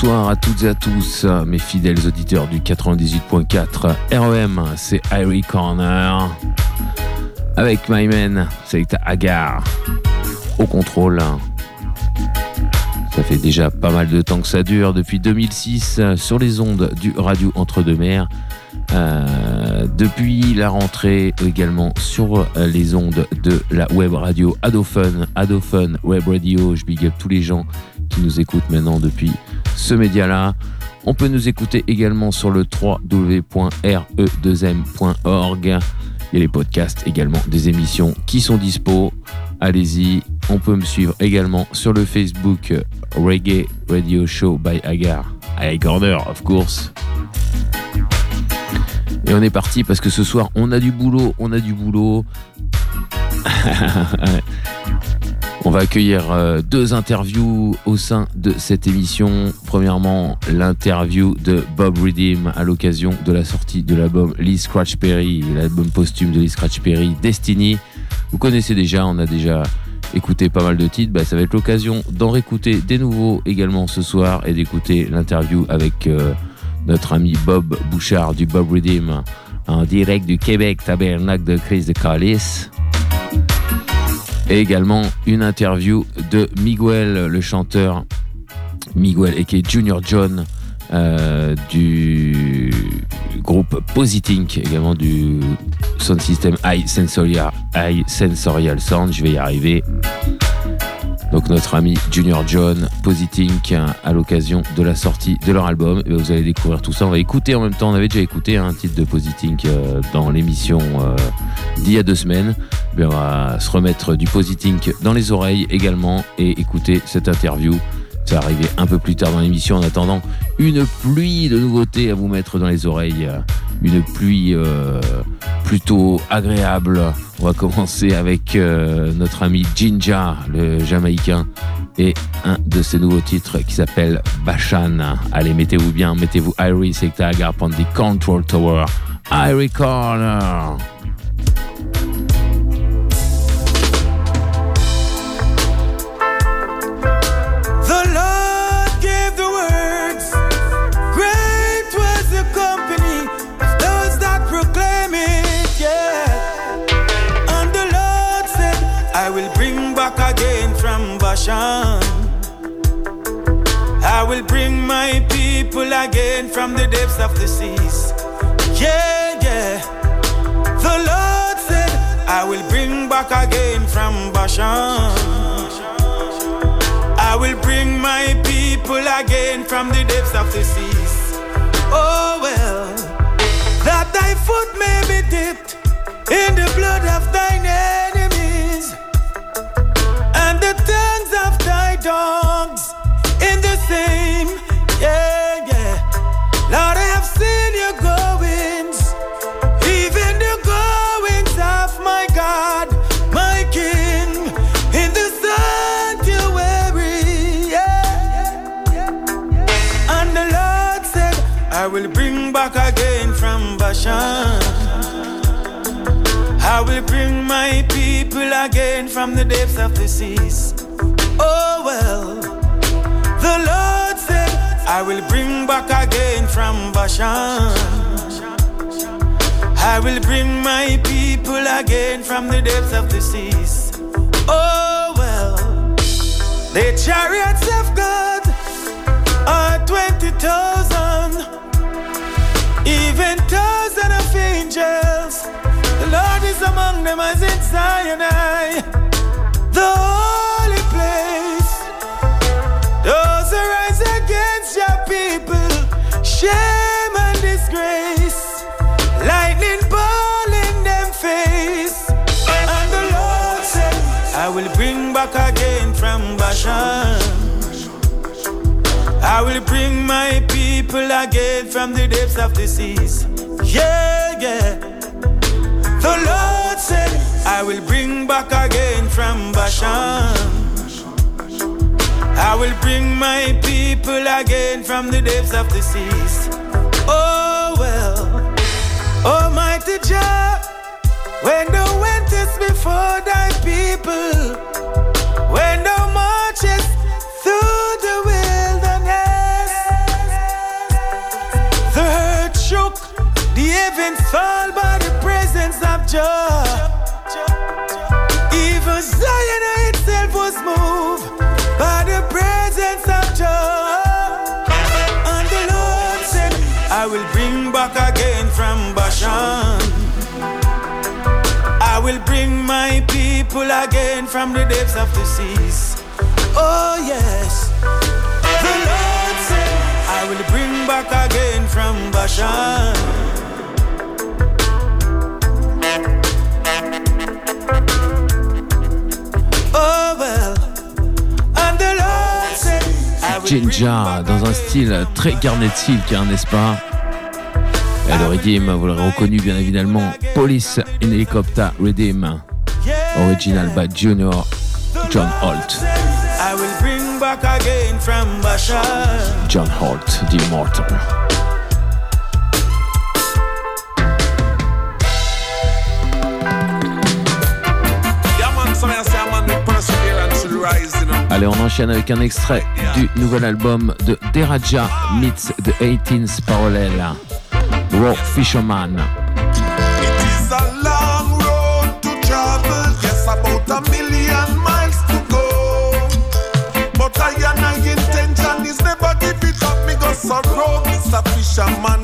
Bonsoir à toutes et à tous, mes fidèles auditeurs du 98.4 REM, c'est Irie Corner. Avec my man, c'est Agar au contrôle. Ça fait déjà pas mal de temps que ça dure, depuis 2006, sur les ondes du Radio Entre-deux-Mers. Euh, depuis la rentrée également sur les ondes de la web radio Adofun, Adofun Web Radio. Je big up tous les gens qui nous écoutent maintenant depuis ce média-là. On peut nous écouter également sur le www.re2m.org. Il y a les podcasts également des émissions qui sont dispo. Allez-y. On peut me suivre également sur le Facebook Reggae Radio Show by Agar. Agar Corner, of course. Et on est parti parce que ce soir, on a du boulot, on a du boulot. on va accueillir euh, deux interviews au sein de cette émission. Premièrement, l'interview de Bob Redeem à l'occasion de la sortie de l'album Lee Scratch Perry, l'album posthume de Lee Scratch Perry, Destiny. Vous connaissez déjà, on a déjà écouté pas mal de titres. Bah, ça va être l'occasion d'en réécouter des nouveaux également ce soir et d'écouter l'interview avec. Euh, notre ami Bob Bouchard du Bob Redeem en direct du Québec, tabernacle de Chris de Callis. Et également une interview de Miguel, le chanteur Miguel et qui est Junior John euh, du groupe Positink, également du sound system High Sensorial, High Sensorial Sound. Je vais y arriver. Donc notre ami Junior John, Positink, à l'occasion de la sortie de leur album. Et vous allez découvrir tout ça. On va écouter en même temps. On avait déjà écouté un titre de Positink euh, dans l'émission euh, d'il y a deux semaines. Mais on va se remettre du Positink dans les oreilles également et écouter cette interview. Ça va arriver un peu plus tard dans l'émission en attendant une pluie de nouveautés à vous mettre dans les oreilles. Une pluie euh, plutôt agréable. On va commencer avec euh, notre ami Jinja, le Jamaïcain, et un de ses nouveaux titres qui s'appelle Bashan. Allez, mettez-vous bien, mettez-vous Iris et Tagar the Control Tower. Iris Corner. I will bring back again from Bashan. I will bring my people again from the depths of the seas. Yeah, yeah. The Lord said, I will bring back again from Bashan. I will bring my people again from the depths of the seas. Oh well, that thy foot may be dipped in the blood of thine enemies I will bring my people again from the depths of the seas. Oh well, the Lord said, I will bring back again from Bashan. I will bring my people again from the depths of the seas. Oh well, the chariots of God are 20,000, even thousand of angels. Lord is among them as in Sinai, the holy place. Those who rise against your people, shame and disgrace, lightning ball in them face. And the Lord said, I will bring back again from Bashan. I will bring my people again from the depths of the seas. Yeah, yeah. The Lord said, I will bring back again from Bashan. I will bring my people again from the depths of the seas. Oh well, Almighty Jah, when thou wentest before thy people, when thou marchest through the wilderness, the earth shook, the heavens fell by the presence of Jah. Even Zion itself was moved by the presence of Jah. And the Lord said, I will bring back again from Bashan. I will bring my people again from the depths of the seas. Oh, yes. The Lord said, I will bring back again from Bashan. Jinja dans un style très Garnet Silk, n'est-ce pas Et le Redeem, vous l'aurez reconnu bien évidemment, Police in Helicopter Redeem, original by Junior John Holt. John Holt, The Immortal. Allez, on enchaîne avec un extrait du nouvel album de Deraja meets the 18th Parallel, Raw Fisherman. It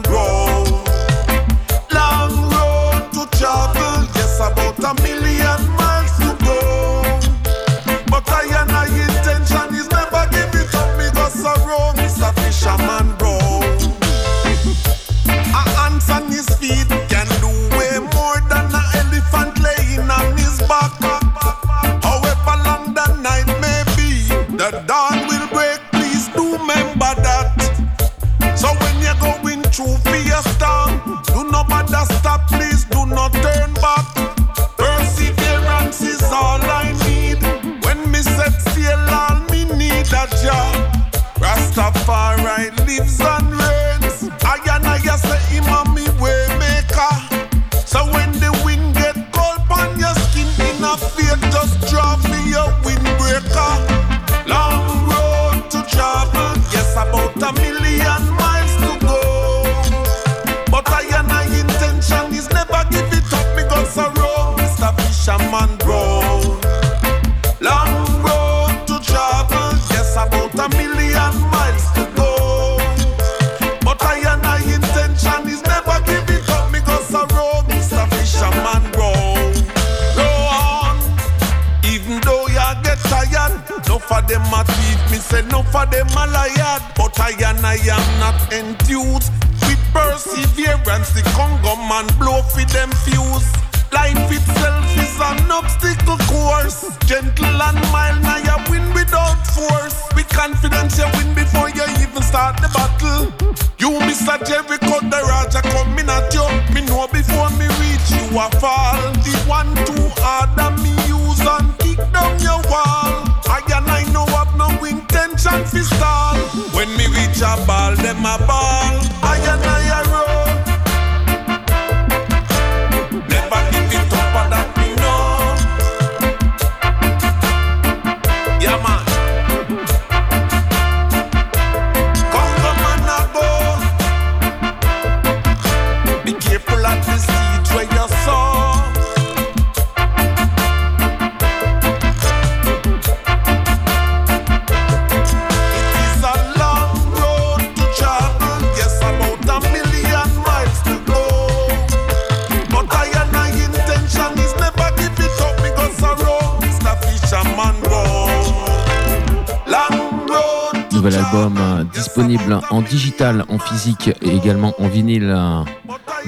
en digital, en physique et également en vinyle.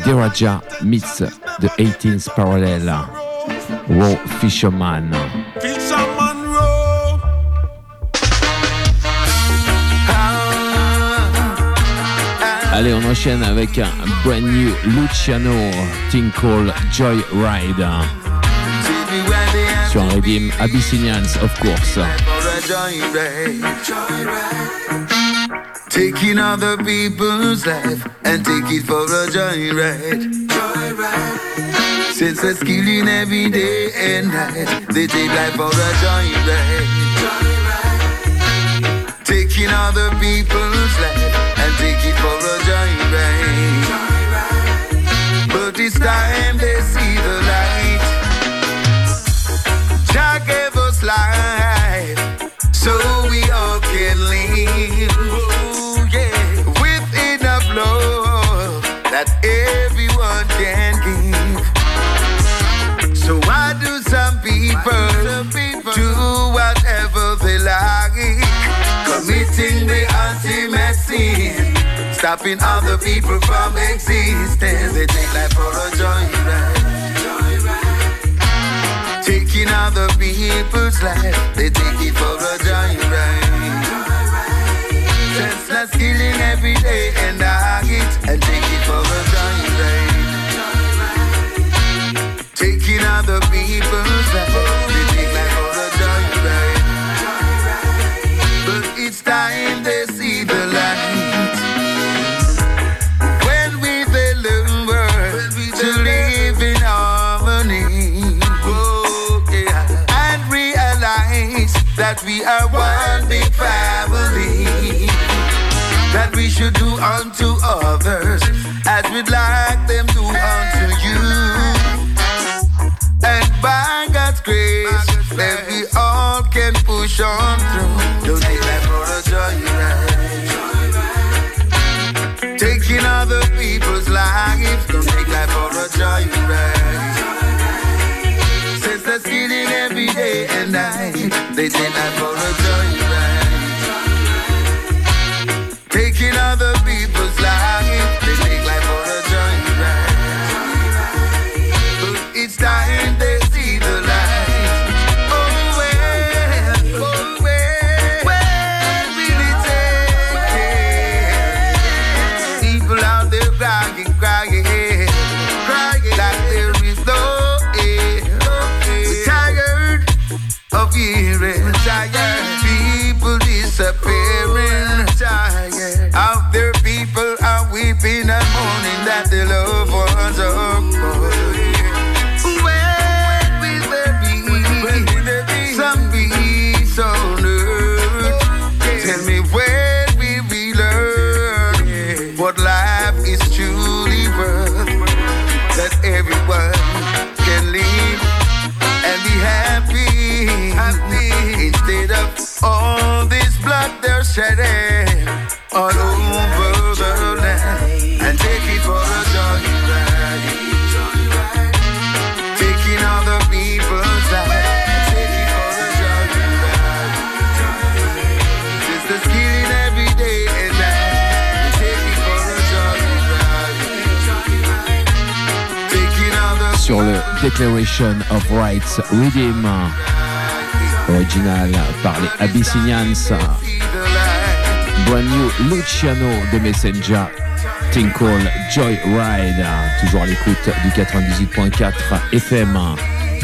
Deraja meets the 18th Parallel. Raw Fisherman. Allez, on enchaîne avec un brand new Luciano Thing called Joy Ride. Sur un Redeem Abyssinians, of course. Taking other people's life and take it for a joyride. Joyride. Since they're skilling every day and night, they take life for a joyride. Joyride. Taking other people's life and take it for a joyride. Joyride. But this time they see the stopping other people from existence? They take life for a joyride. Taking other people's life, they take it for a joyride. Senseless killing every day and I it and take it for a joyride. Taking other people's life should do unto others as we'd like them do unto you. And by God's grace, then we all can push on through. Don't take that for a joyride. Taking other people's lives, don't take life for a joyride. Since they're stealing every day and night, they take life for a joyride. Declaration of Rights Redeem, original par les Abyssinians. Brand new Luciano de Messenger, Tinkle Joyride, toujours à l'écoute du 98.4 FM.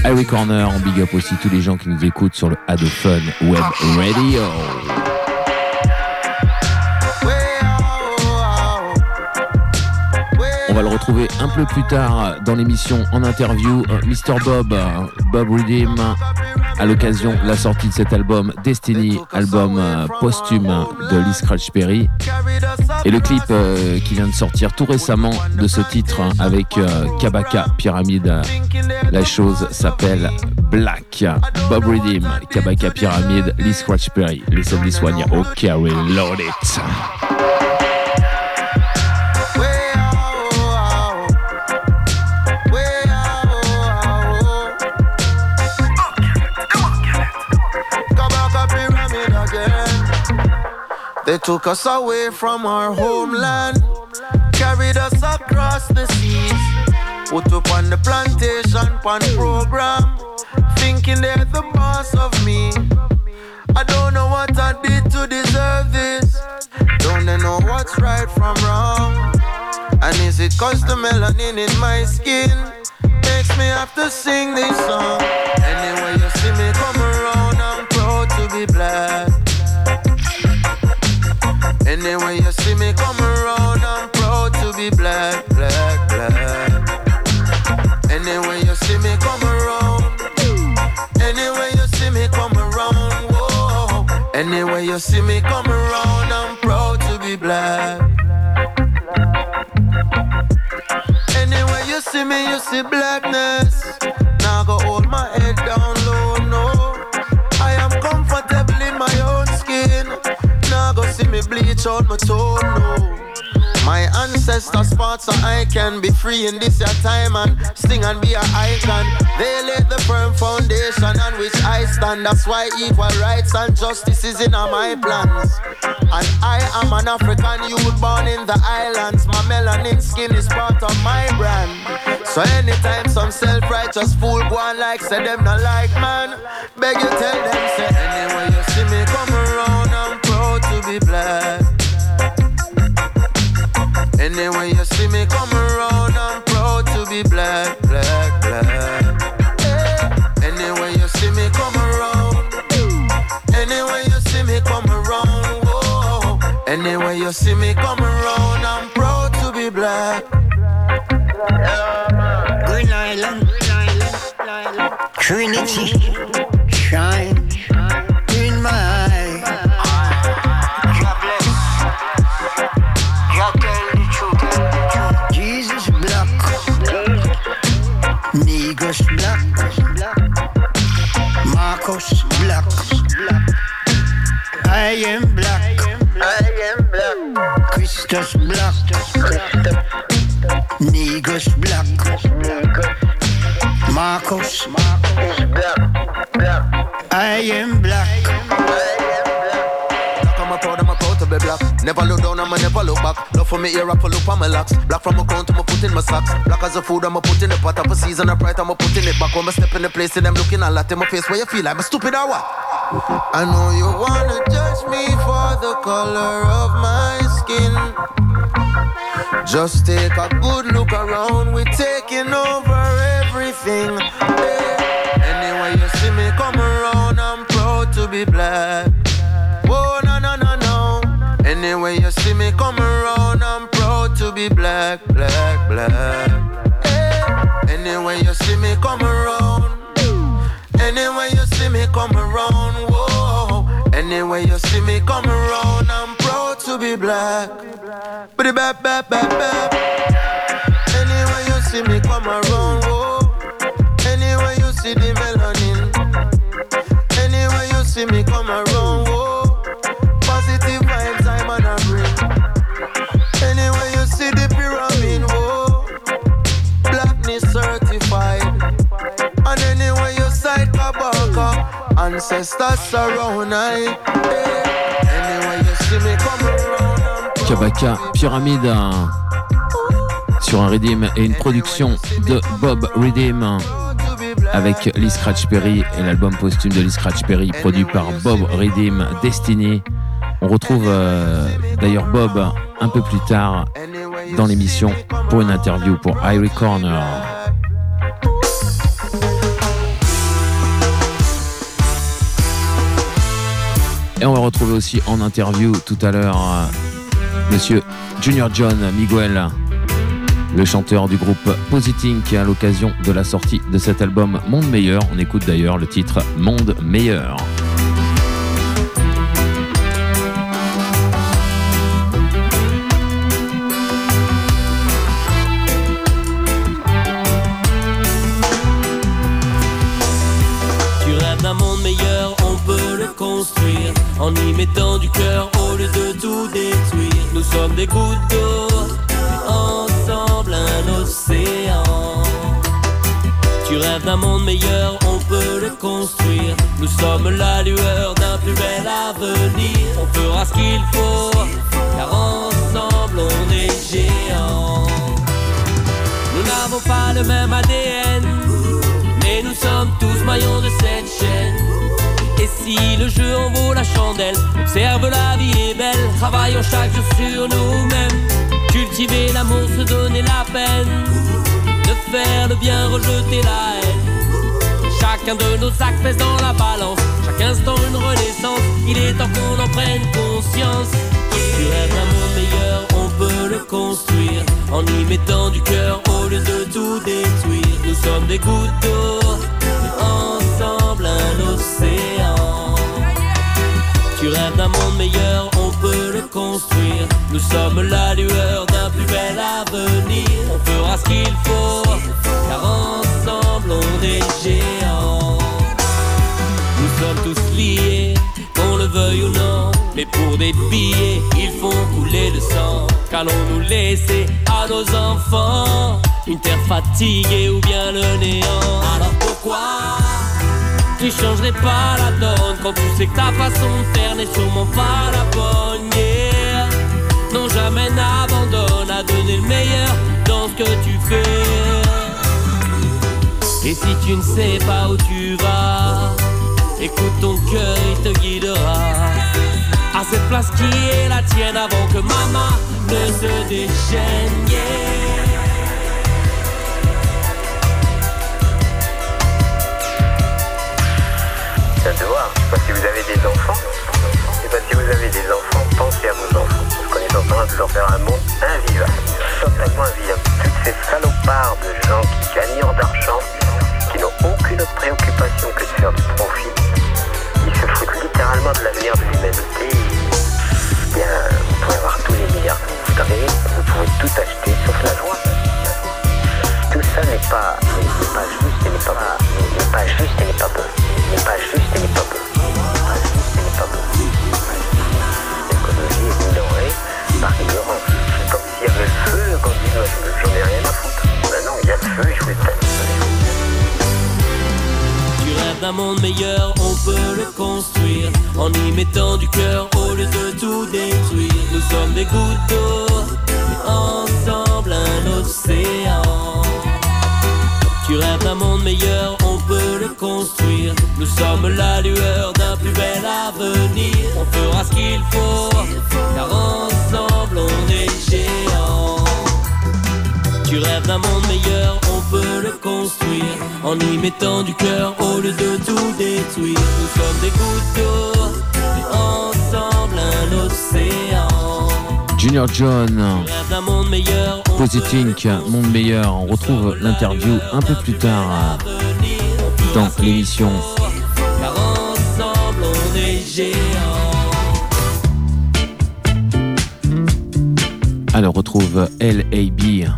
Harry Corner, on big up aussi tous les gens qui nous écoutent sur le Fun Web Radio. Le retrouver un peu plus tard dans l'émission en interview. euh, Mr. Bob, euh, Bob Redeem, à l'occasion de la sortie de cet album Destiny, album euh, posthume de Lee Scratch Perry. Et le clip qui vient de sortir tout récemment de ce titre hein, avec Kabaka Pyramide. La chose s'appelle Black. Bob Redeem, Kabaka Pyramide, Lee Scratch Perry. Les hommes soignent au Carry Load They took us away from our homeland, carried us across the seas, put up on the plantation pan program, thinking they're the boss of me. I don't know what I did to deserve this. Don't they know what's right from wrong? And is it cause the melanin in my skin makes me have to sing this song? Anyway, you see me come around, I'm proud to be black. Anyway, you see me come around, I'm proud to be black, black, black. Anyway, you see me come around. Anyway, you see me come around, whoa. Anyway, you see me come around, I'm proud to be black. Anyway, you see me, you see blackness. See me bleach out my tone, no. My ancestors fought so I can be free in this your time and sing and be an icon. They laid the firm foundation on which I stand. That's why equal rights and justice is in all my plans. And I am an African youth born in the islands. My melanin skin is part of my brand. So anytime some self-righteous fool go on like say them not like man, beg you tell them say anyway you see me come around, be black. Anyway you see me come around, I'm proud to be black, black, black. Anyway you see me come around, anyway you see me come around, whoa. Anyway you see me come around, I'm proud to be black. Green Island, Trinity, Christus black, Negus black, Marcos. I am Never look down, I'ma never look back. Love for me ear, I pull up on my locks. Black from my crown to my foot in my socks. Black as a food, I'ma put in the pot. Up a season, I bright, I'ma put in it back. When I step in the place, and them looking a lot in my face. Where you feel like I'm stupid or what? I know you wanna judge me for the color of my skin. Just take a good look around, we're taking black. But the bap, bap, bap, bap. Anyway, you see me come around, oh. whoa. Anyway, you see the melanin. Anyway, you see me come around, whoa. Positive vibes I'm gonna bring. Anyway, you see the pyramid, whoa. Blackness certified. And anyway, you sight Kabaka. Ancestors surround I. Anyway, you see me come around. Kabaka, Pyramide hein, sur un Redeem et une production de Bob Redeem black. avec Lee Scratch Perry et l'album posthume de Lee Scratch Perry produit par Bob Redeem Destiny. On retrouve euh, d'ailleurs Bob un peu plus tard dans l'émission pour une interview pour Irie Corner. Et on va retrouver aussi en interview tout à l'heure euh, Monsieur Junior John Miguel, le chanteur du groupe Positing qui à l'occasion de la sortie de cet album Monde Meilleur. On écoute d'ailleurs le titre Monde Meilleur. Tu rêves d'un monde meilleur, on peut le construire en y mettant du cœur Nous sommes des gouttes d'eau, ensemble un océan. Tu rêves d'un monde meilleur, on peut le construire. Nous sommes la lueur d'un plus bel avenir. On fera ce qu'il faut, car ensemble on est géants. Nous n'avons pas le même ADN, mais nous sommes tous maillons de cette chaîne. Et si le jeu en vaut la chandelle, observe la vie est belle, travaillons chaque jour sur nous-mêmes. Cultiver l'amour, se donner la peine, de faire le bien, rejeter la haine. Chacun de nos actes pèse dans la balance, chaque instant une renaissance, il est temps qu'on en prenne conscience. Tu rêves d'un monde meilleur, on peut le construire en y mettant du cœur au lieu de tout détruire. Nous sommes des gouttes d'eau, un océan. Tu rêves d'un monde meilleur, on peut le construire. Nous sommes la lueur d'un plus bel avenir. On fera ce qu'il faut, car ensemble on est géants. Nous sommes tous liés, qu'on le veuille ou non. Mais pour des billets, ils font couler le sang. Qu'allons-nous laisser à nos enfants? Une terre fatiguée ou bien le néant? Alors pourquoi tu changerais pas la donne. Quand tu sais que ta façon de faire n'est sûrement pas la bonne. Non jamais n'abandonne à donner le meilleur dans ce que tu fais. Et si tu ne sais pas où tu vas Écoute ton cœur, il te guidera. À cette place qui est la tienne avant que maman ne se déchaîne. C'est un devoir. Si vous avez des enfants. Pas si vous avez des enfants, pensez à vos enfants. Parce qu'on est en train de leur faire un monde invivable. Totalement invivable. Toutes ces salopards de gens qui gagnent d'argent, qui n'ont aucune préoccupation que de faire du profit, ils se foutent littéralement de l'avenir de l'humanité. Bien, vous pouvez avoir tous les milliards que vous voudrez, vous pouvez tout acheter sauf la joie. Ça n'est pas, pas juste et n'est pas, n'est pas juste et n'est pas bon. N'est pas juste et n'est pas bon. Pas juste et n'est pas bon. Est ignorée par ignorance. C'est comme s'il y avait le feu quand dit non, j'en ai rien à foutre. Ben non, il y a le feu je vais le Tu rêves d'un monde meilleur, on peut le construire en y mettant du cœur au lieu de tout détruire. Nous sommes des gouttes d'eau, ensemble un océan. Tu rêves d'un monde meilleur, on peut le construire. Nous sommes la lueur d'un plus bel avenir. On fera ce qu'il faut, car ensemble on est géants. Tu rêves d'un monde meilleur, on peut le construire en y mettant du cœur au lieu de tout détruire. Nous sommes des gouttes d'eau, mais ensemble un océan. Junior John, d'un monde meilleur, on Positink, Monde Meilleur. On retrouve l'interview un peu plus tard on dans l'émission. Alors, on retrouve LAB,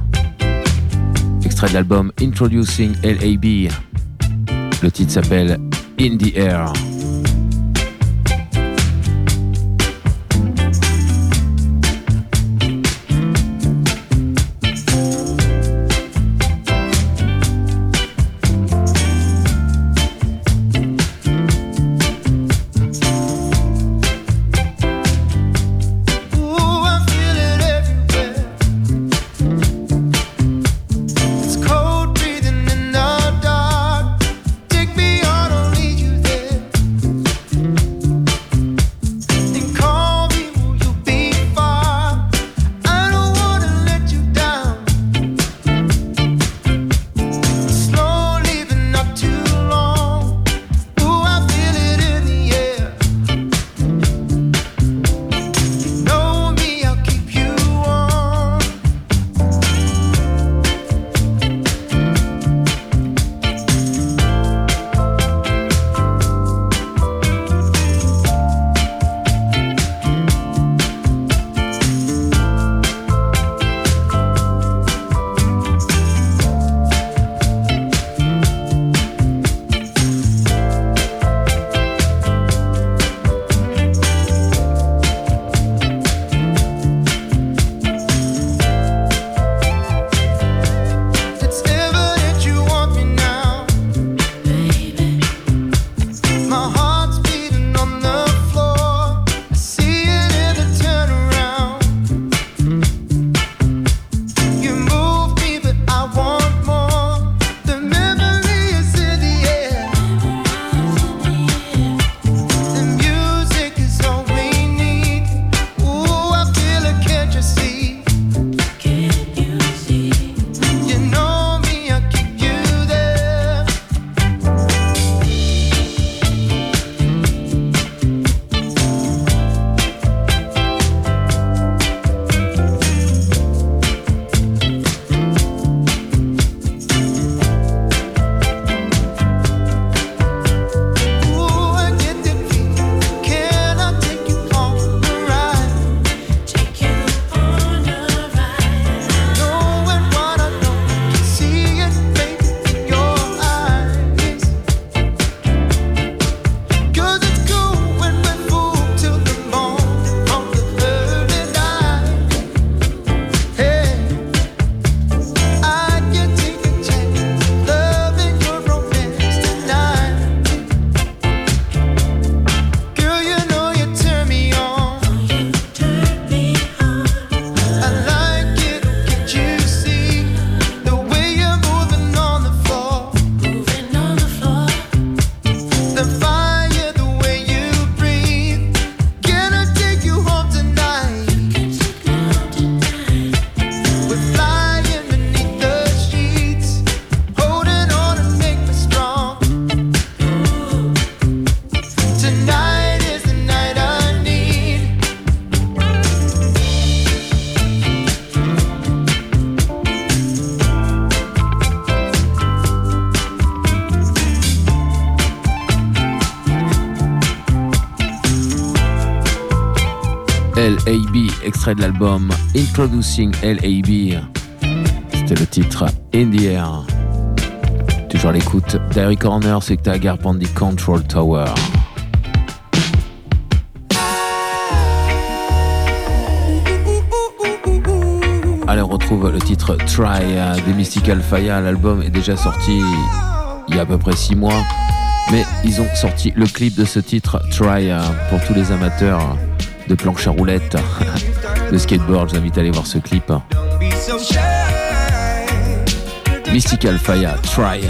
extrait de l'album Introducing LAB. Le titre s'appelle In the Air. Extrait de l'album Introducing LAB. C'était le titre In the Air. Toujours l'écoute d'Harry Corner, c'est t'as Garpandi Control Tower. Allez, on retrouve le titre Try euh, des Mystical Fire. L'album est déjà sorti il y a à peu près 6 mois. Mais ils ont sorti le clip de ce titre Try euh, pour tous les amateurs de planche à roulettes, de skateboard. Je vous invite à aller voir ce clip. Mystical Fire, Try.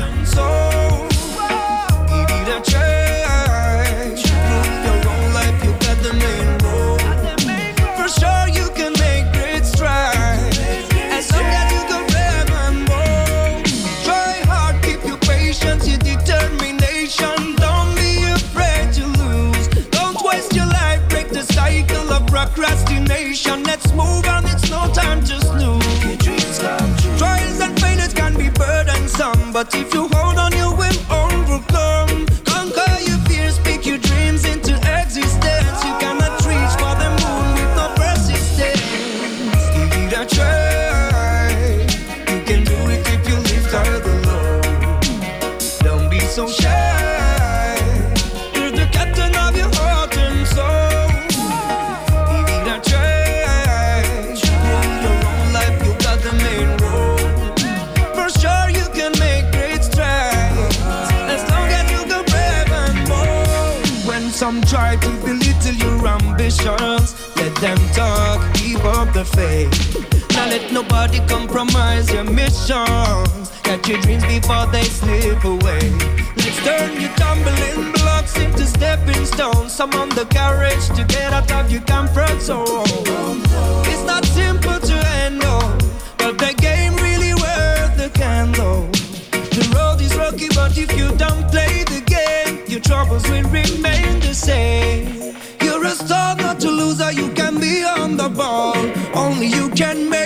But if you hold on, you the faith Now let nobody compromise your mission Catch your dreams before they slip away. Let's turn your tumbling blocks into stepping stones. Summon the courage to get out of your comfort zone. It's not simple to handle But the game really worth the candle. The road is rocky but if you don't play the game Your troubles will remain the same. You're a star not to lose or you can be on the ball can make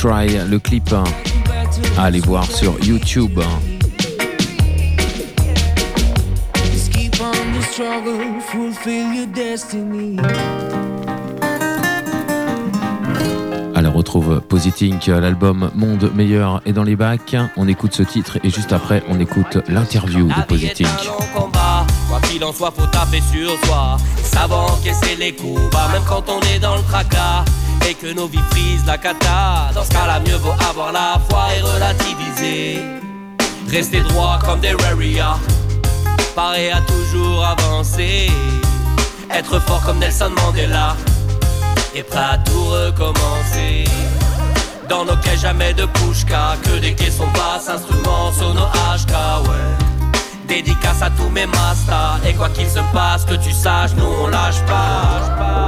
Try, le clip hein, à aller voir sur YouTube. Just keep on retrouve Positink, l'album Monde Meilleur est dans les bacs. On écoute ce titre et juste après, on écoute l'interview de combat. Quoi qu'il en soit, faut taper sur soi. Savant encaisser les coups, même quand on est dans le tracas. Et que nos vies frisent la cata. Dans ce cas-là, mieux vaut avoir la foi et relativiser. Rester droit comme des Raria. Pareil à toujours avancer. Être fort comme Nelson Mandela. Et prêt à tout recommencer. Dans nos quais, jamais de pushka. Que des caissons basses, instruments sur nos HK, ouais. Dédicace à tous mes mastas Et quoi qu'il se passe, que tu saches, nous on lâche pas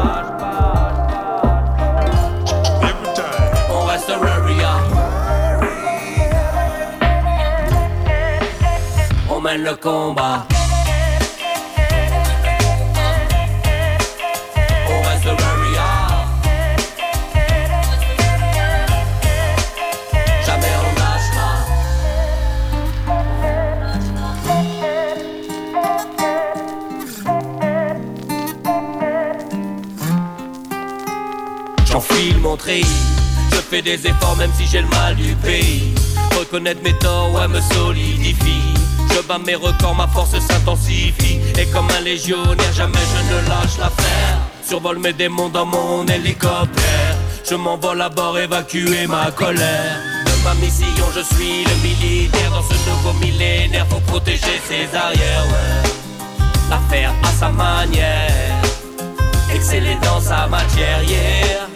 le combat. On reste Raria Jamais on lâchera J'enfile mon treillis Je fais des efforts même si j'ai le mal du pays. Reconnaître mes torts, ouais me solidifie Je bats mes records, ma force s'intensifie Et comme un légionnaire, jamais je ne lâche l'affaire Survole mes démons dans mon hélicoptère Je m'envole à bord, évacuer ma colère ma mission, je suis le militaire dans ce nouveau millénaire. Faut protéger ses arrières, ouais. La faire à sa manière, exceller dans sa matière, yeah.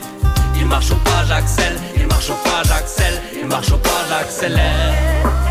Il marche au pas, j'accèle, il marche au pas, j'accèle, il marche au pas, j'accélère.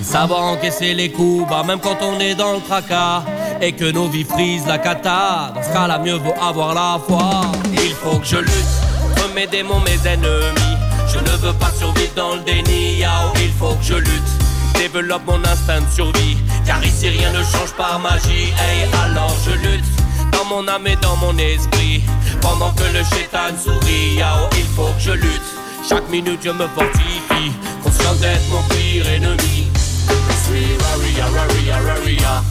Et savoir encaisser les coups, bah même quand on est dans le tracas. Et que nos vies frisent la cata. Dans ce cas-là, mieux vaut avoir la foi. Il faut que je lutte contre mes démons, mes ennemis. Je ne veux pas survivre dans le déni. Yao, il faut que je lutte. Développe mon instinct de survie. Car ici rien ne change par magie. Hey, alors je lutte dans mon âme et dans mon esprit. Pendant que le chétan sourit, yao, il faut que je lutte. Chaque minute je me fortifie, conscient d'être mon pire ennemi. Je suis Raria, Raria, Raria.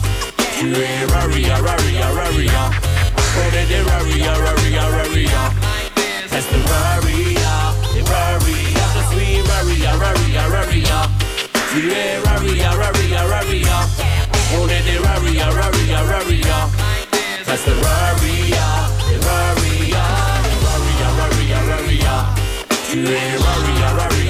Tu es Raria, Raria, Raria. On est des Raria, Raria, Raria. Reste Raria, Raria. Je suis Raria, Raria, Raria. Tu es Raria, Raria, Raria. On est des Raria, Raria, Raria. Reste Raria, Raria. Raria, Raria, Raria. Tu es Raria, Raria.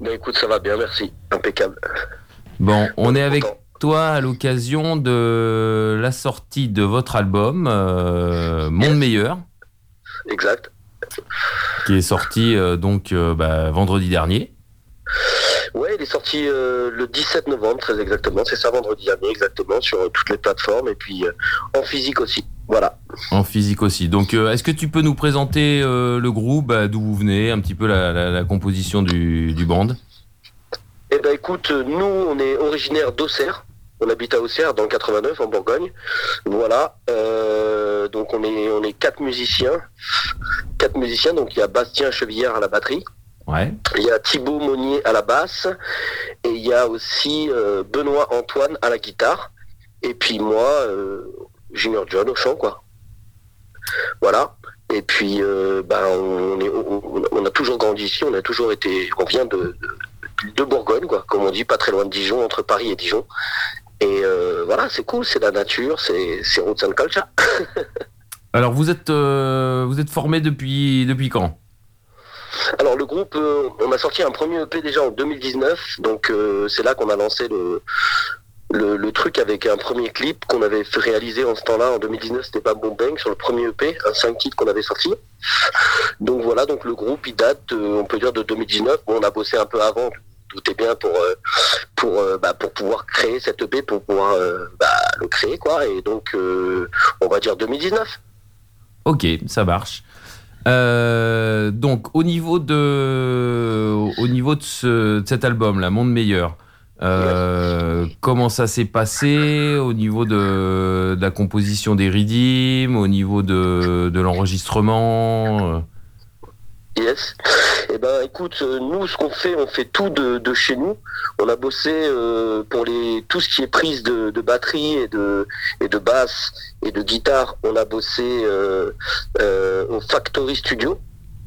Ben écoute, ça va bien, merci. Impeccable. Bon, on est avec toi à l'occasion de la sortie de votre album euh, Monde Meilleur, Exact. qui est sorti euh, donc euh, bah, vendredi dernier. Ouais, il est sorti euh, le 17 novembre, très exactement. C'est ça, vendredi dernier, exactement, sur euh, toutes les plateformes et puis euh, en physique aussi. Voilà. En physique aussi. Donc, est-ce que tu peux nous présenter le groupe, bah, d'où vous venez, un petit peu la, la- la composition du, du band? Eh ben écoute, nous, on est originaire d'Auxerre. On habite à Auxerre, dans le 89, en Bourgogne. Voilà. Donc on est on est quatre musiciens. Quatre musiciens. Donc il y a Bastien Chevillère à la batterie. Ouais. Il y a Thibaut Monnier à la basse et il y a aussi euh, Benoît Antoine à la guitare et puis moi euh, Junior John au chant quoi. Voilà. Et puis euh, ben on, est, on, on a toujours grandi ici, on a toujours été, on vient de, de, de Bourgogne quoi, comme on dit, pas très loin de Dijon, entre Paris et Dijon. Et voilà, c'est cool, c'est la nature, c'est c'est Roots and Culture. Alors, vous êtes, vous êtes formé depuis, depuis quand? Alors le groupe, euh, on a sorti un premier EP déjà en 2019, donc euh, c'est là qu'on a lancé le, truc avec un premier clip qu'on avait fait réaliser en ce temps-là. En 2019, c'était pas Bon Bang sur le premier EP, un 5 titres qu'on avait sorti. Donc voilà, donc le groupe il date, euh, on peut dire de 2019. Bon, on a bossé un peu avant, tout est bien pour pour bah, pour pouvoir créer cet EP, pour pouvoir bah, le créer quoi. Et donc on va dire 2019. Ok, ça marche. Euh, donc, au niveau de, au niveau de, ce- de cet album, là, Monde Meilleur, euh, comment ça s'est passé au niveau de, de la composition des rythmes, au niveau de, de l'enregistrement euh, Yes. Eh ben, écoute, euh, nous, ce qu'on fait, on fait tout de, chez nous. On a bossé euh, pour les tout ce qui est prise de, batterie et de et de basse et de guitare. On a bossé euh, au Factory Studio.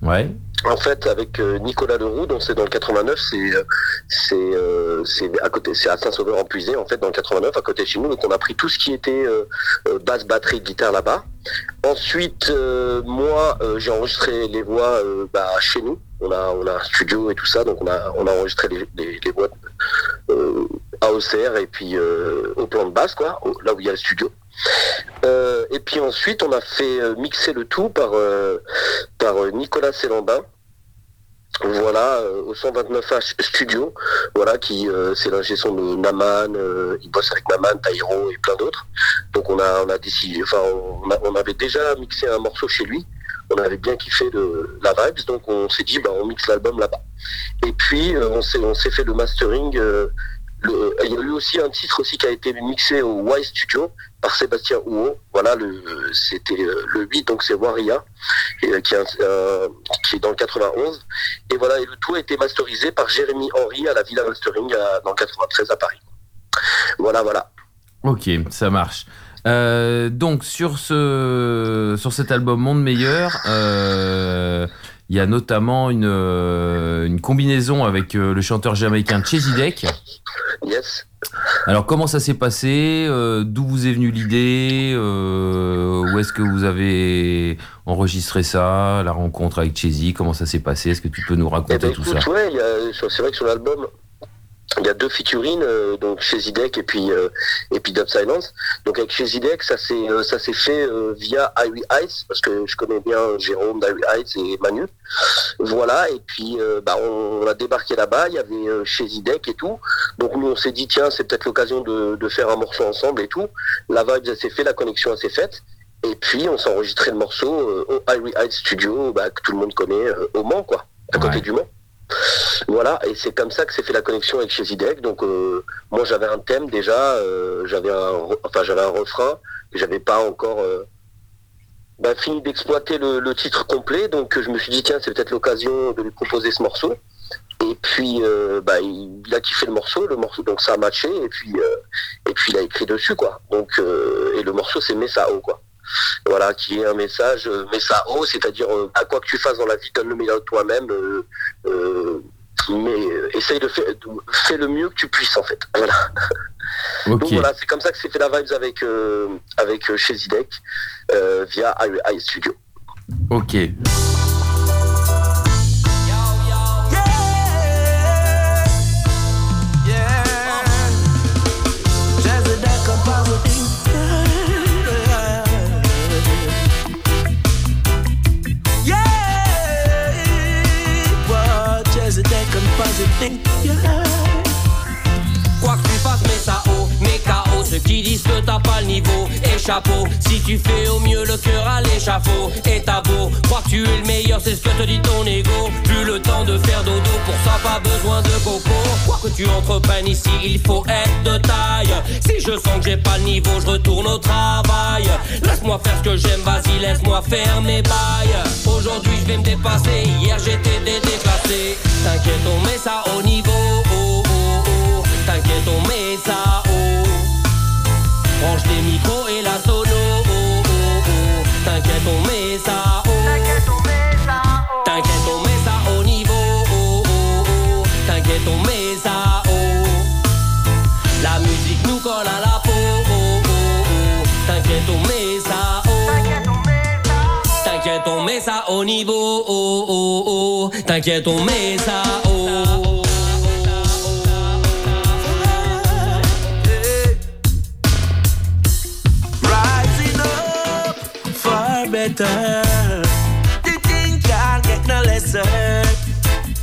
Ouais. En fait, avec euh, Nicolas Leroux, dont c'est dans le 89, c'est euh, c'est euh, c'est à côté, c'est à Saint-Sauveur-en-Puisé, en fait, dans le 89, à côté de chez nous. Donc, on a pris tout ce qui était euh, euh, basse, batterie, guitare là-bas. Ensuite, euh, moi, euh, j'ai enregistré les voix euh, bah, chez nous. On a on a un studio et tout ça, donc on a on a enregistré les, les, les voix euh, à Auxerre et puis euh, au plan de basse, quoi, là où il y a le studio. Euh, et puis ensuite, on a fait euh, mixer le tout par euh, Nicolas Célambin Voilà, au 129H Studio, voilà, qui euh, c'est l'ingé son de Naman, il bosse avec Naman, Tairo et plein d'autres. Donc on a décidé, enfin on, avait déjà mixé un morceau chez lui, on avait bien kiffé de la vibes, donc on s'est dit bah on mixe l'album là-bas. Et puis on s'est fait le mastering. Euh, il y a eu aussi un titre aussi qui a été mixé au Y Studio par Sébastien Houot. Voilà, le c'était euh, le 8, donc c'est Waria, et, euh, qui, est dans le 91. Et voilà, et le tout a été masterisé par Jérémy Henry à la Villa Mastering à- dans le 93 à Paris. Voilà, voilà. Ok, ça marche. Euh, donc sur ce sur cet album Monde Meilleur, euh, il y a notamment une, euh, une combinaison avec euh, le chanteur jamaïcain Chesidek. Yes. Alors comment ça s'est passé? Euh, D'où vous est venue l'idée? Euh, Où est-ce que vous avez enregistré ça La rencontre avec Chesy Comment ça s'est passé? Est-ce que tu peux nous Eh raconter ben, tout ça? ouais, c'est vrai que sur l'album, il y a deux featurines, euh, donc chez Zidek et puis euh, et puis Dub Silence. Donc avec chez Zidek, ça s'est euh, ça s'est fait euh, via Irie Heights parce que je connais bien Jérôme d'Irie Heights et Manu. Voilà, et puis euh, bah, on, on a débarqué là-bas, il y avait euh, chez Zidek et tout. Donc nous on s'est dit tiens c'est peut-être l'occasion de, de faire un morceau ensemble et tout. La vibe s'est fait, la connexion s'est faite. Et puis on s'est enregistré le morceau euh, au Irie Heights Studio, bah, que tout le monde connaît euh, au Mans quoi, à côté Ouais. du Mans. Voilà, et c'est comme ça que s'est fait la connexion avec chez Zidek. Donc euh, moi j'avais un thème déjà, euh, j'avais un, enfin j'avais un refrain, j'avais pas encore euh, bah, fini d'exploiter le, titre complet. Donc je me suis dit tiens c'est peut-être l'occasion de lui proposer ce morceau. Et puis euh, bah, il, a kiffé le morceau, le morceau donc ça a matché et puis et puis il a écrit dessus quoi. Donc et le morceau c'est Messao quoi. Voilà, qui est un message euh, Messao, c'est-à-dire euh, à quoi que tu fasses dans la vie, donne le meilleur de toi-même. euh, mais essaye de faire, fais le mieux que tu puisses en fait. Voilà. Ok. Donc voilà, c'est comme ça que s'est fait la vibes avec euh, avec chez Zidek euh, via i, i Studio. Ok. Quoi Ceux qui disent que t'as pas le niveau, et Si tu fais au mieux le cœur à l'échafaud. Et t'as beau, crois que tu es le meilleur, c'est ce que te dit ton ego. Plus le temps de faire dodo, pour ça pas besoin de coco. Quoi que tu entreprennes ici, il faut être de taille. Si je sens que j'ai pas le niveau, je retourne au travail. Laisse-moi faire ce que j'aime, vas-y laisse-moi faire mes bails. Aujourd'hui je vais me dépasser, hier j'étais déclassé T'inquiète on met ça au niveau. Oh, oh, oh. T'inquiète on met ça haut Branche les micros et la sono oh, oh, oh. T'inquiète on met ça haut T'inquiète on met ça au niveau oh, oh, oh. T'inquiète on met ça haut La musique nous colle à la peau oh, oh, oh. T'inquiète on met ça haut T'inquiète on met ça au niveau oh, oh, oh. T'inquiète on met ça haut better. The thing can't get no lesser.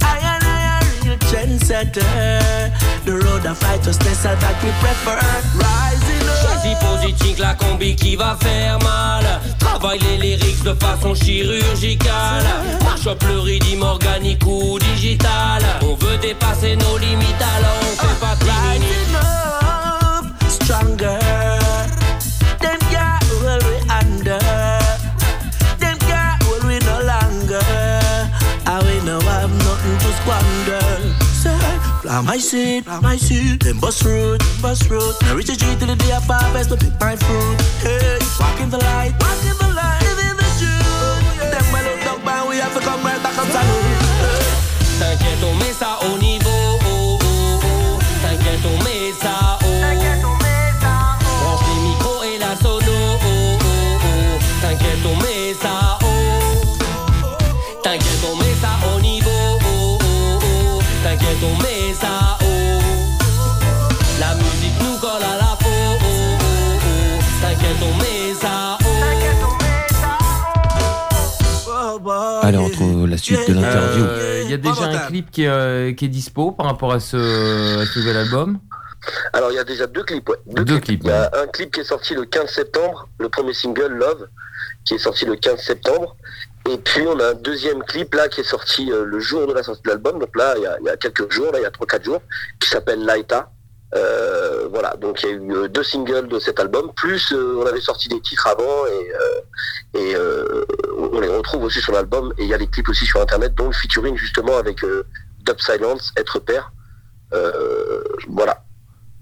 I and I are real trendsetter. The road of righteousness are that we prefer. Rising up. Choisis positique la combi qui va faire mal Travaille les lyrics de façon chirurgicale Marche up le rythme organique ou digital On veut dépasser nos limites alors on fait pas timing Rising up stronger. Plant my seed, plant my seed. Then bust fruit, then bust fruit. Now reach the tree till the day of harvest, but pick my fruit. Hey, walk in the light, walk in the light, live in the truth. Them well look down, man, we have to come right back and salute. Suite de l'interview. Euh, Il y a déjà un clip qui est, euh, qui est dispo par rapport à ce, à ce nouvel album. Alors il y a déjà deux clips, ouais. Deux, clips. Il y a un clip qui est sorti le 15 septembre, le premier single Love, qui est sorti le 15 septembre. Et puis on a un deuxième clip là qui est sorti euh, le jour de la sortie de l'album, donc là il y a, il y a quelques jours, là il y a 3-4 jours, qui s'appelle Laita. Euh, voilà, donc il y a eu euh, deux singles de cet album, plus euh, on avait sorti des titres avant et, on les retrouve aussi sur l'album et il y a des clips aussi sur internet, dont le featuring justement avec Dub Silence, Être Père. Voilà.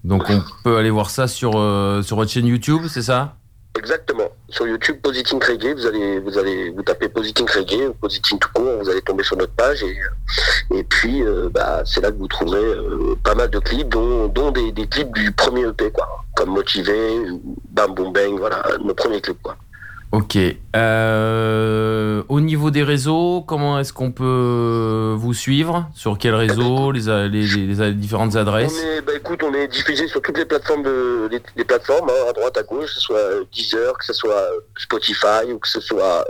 Donc on peut aller voir ça sur, sur votre chaîne YouTube, c'est ça? Exactement. Sur YouTube, Positing Reggae, vous allez, vous allez, vous tapez Positing Reggae Positing tout court, vous allez tomber sur notre page et, et puis, euh, bah, c'est là que vous trouverez euh, pas mal de clips, dont, des, clips du premier EP, quoi. Comme Motivé, Bam Boom Bang, voilà, nos premiers clips, quoi. Ok. Euh, au niveau des réseaux, comment est-ce qu'on peut vous suivre? Sur quel réseau les, a- les, les- les différentes On adresses? est, bah, écoute, on est diffusé sur toutes les plateformes de, les, les plateformes, hein, à droite, à gauche, que ce soit euh, Deezer, que ce soit euh, Spotify ou que ce soit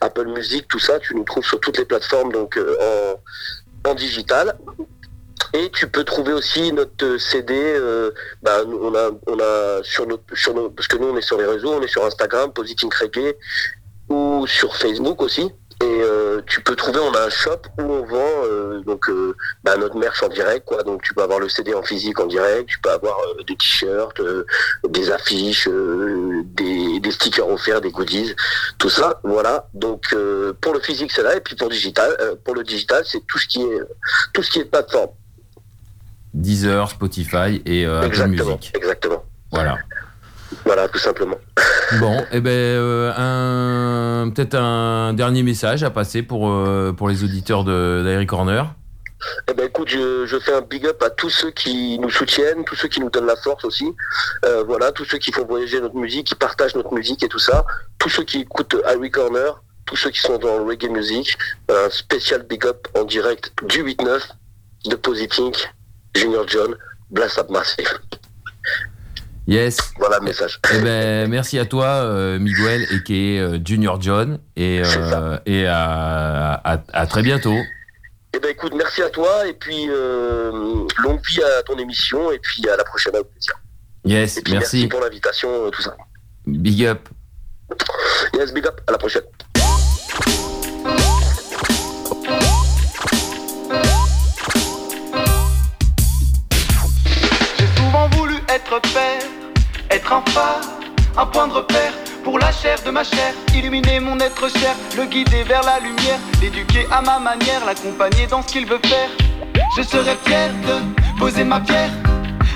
Apple Music, tout ça, tu nous trouves sur toutes les plateformes, donc euh, en, en digital. Et tu peux trouver aussi notre euh, CD, euh, bah, on a, on a sur notre, sur nos, parce que nous on est sur les réseaux, on est sur Instagram, Positing Reggae, ou sur Facebook aussi. Et euh, tu peux trouver, on a un shop où on vend euh, donc euh, bah, notre merch en direct, quoi. Donc tu peux avoir le CD en physique en direct, tu peux avoir euh, des t-shirts, des affiches, des, des stickers offerts, des goodies, tout ça. Voilà. Donc pour le physique c'est là, et puis pour digital, pour le digital c'est tout ce qui est tout ce qui est plateforme. Deezer, Spotify et euh, Apple Exactement. Music. Exactement. Voilà. Voilà, tout simplement. Bon, et ben euh, un peut-être un dernier message à passer pour euh, pour les auditeurs d'Airy Corner. Eh ben écoute, je, je fais un big up à tous ceux qui nous soutiennent, tous ceux qui nous donnent la force aussi. Euh, voilà, tous ceux qui font voyager notre musique, qui partagent notre musique et tout ça. Tous ceux qui écoutent Harry Corner, tous ceux qui sont dans le reggae music. Un spécial big up en direct du 8-9 de Positing, Junior John, Blast Up Massive. Yes. Voilà le message. Eh ben merci à toi euh, Miguel et qui est Junior John et euh, et à, à, à très bientôt. Eh ben écoute, merci à toi et puis euh, longue vie à ton émission et puis à la prochaine avec plaisir. Yes, Et puis merci, merci. pour l'invitation, tout ça. Big up. Yes, big up, à la prochaine. Un point de repère pour la chair de ma chair, illuminer mon être cher, le guider vers la lumière, l'éduquer à ma manière, l'accompagner dans ce qu'il veut faire. Je serai fier de poser ma pierre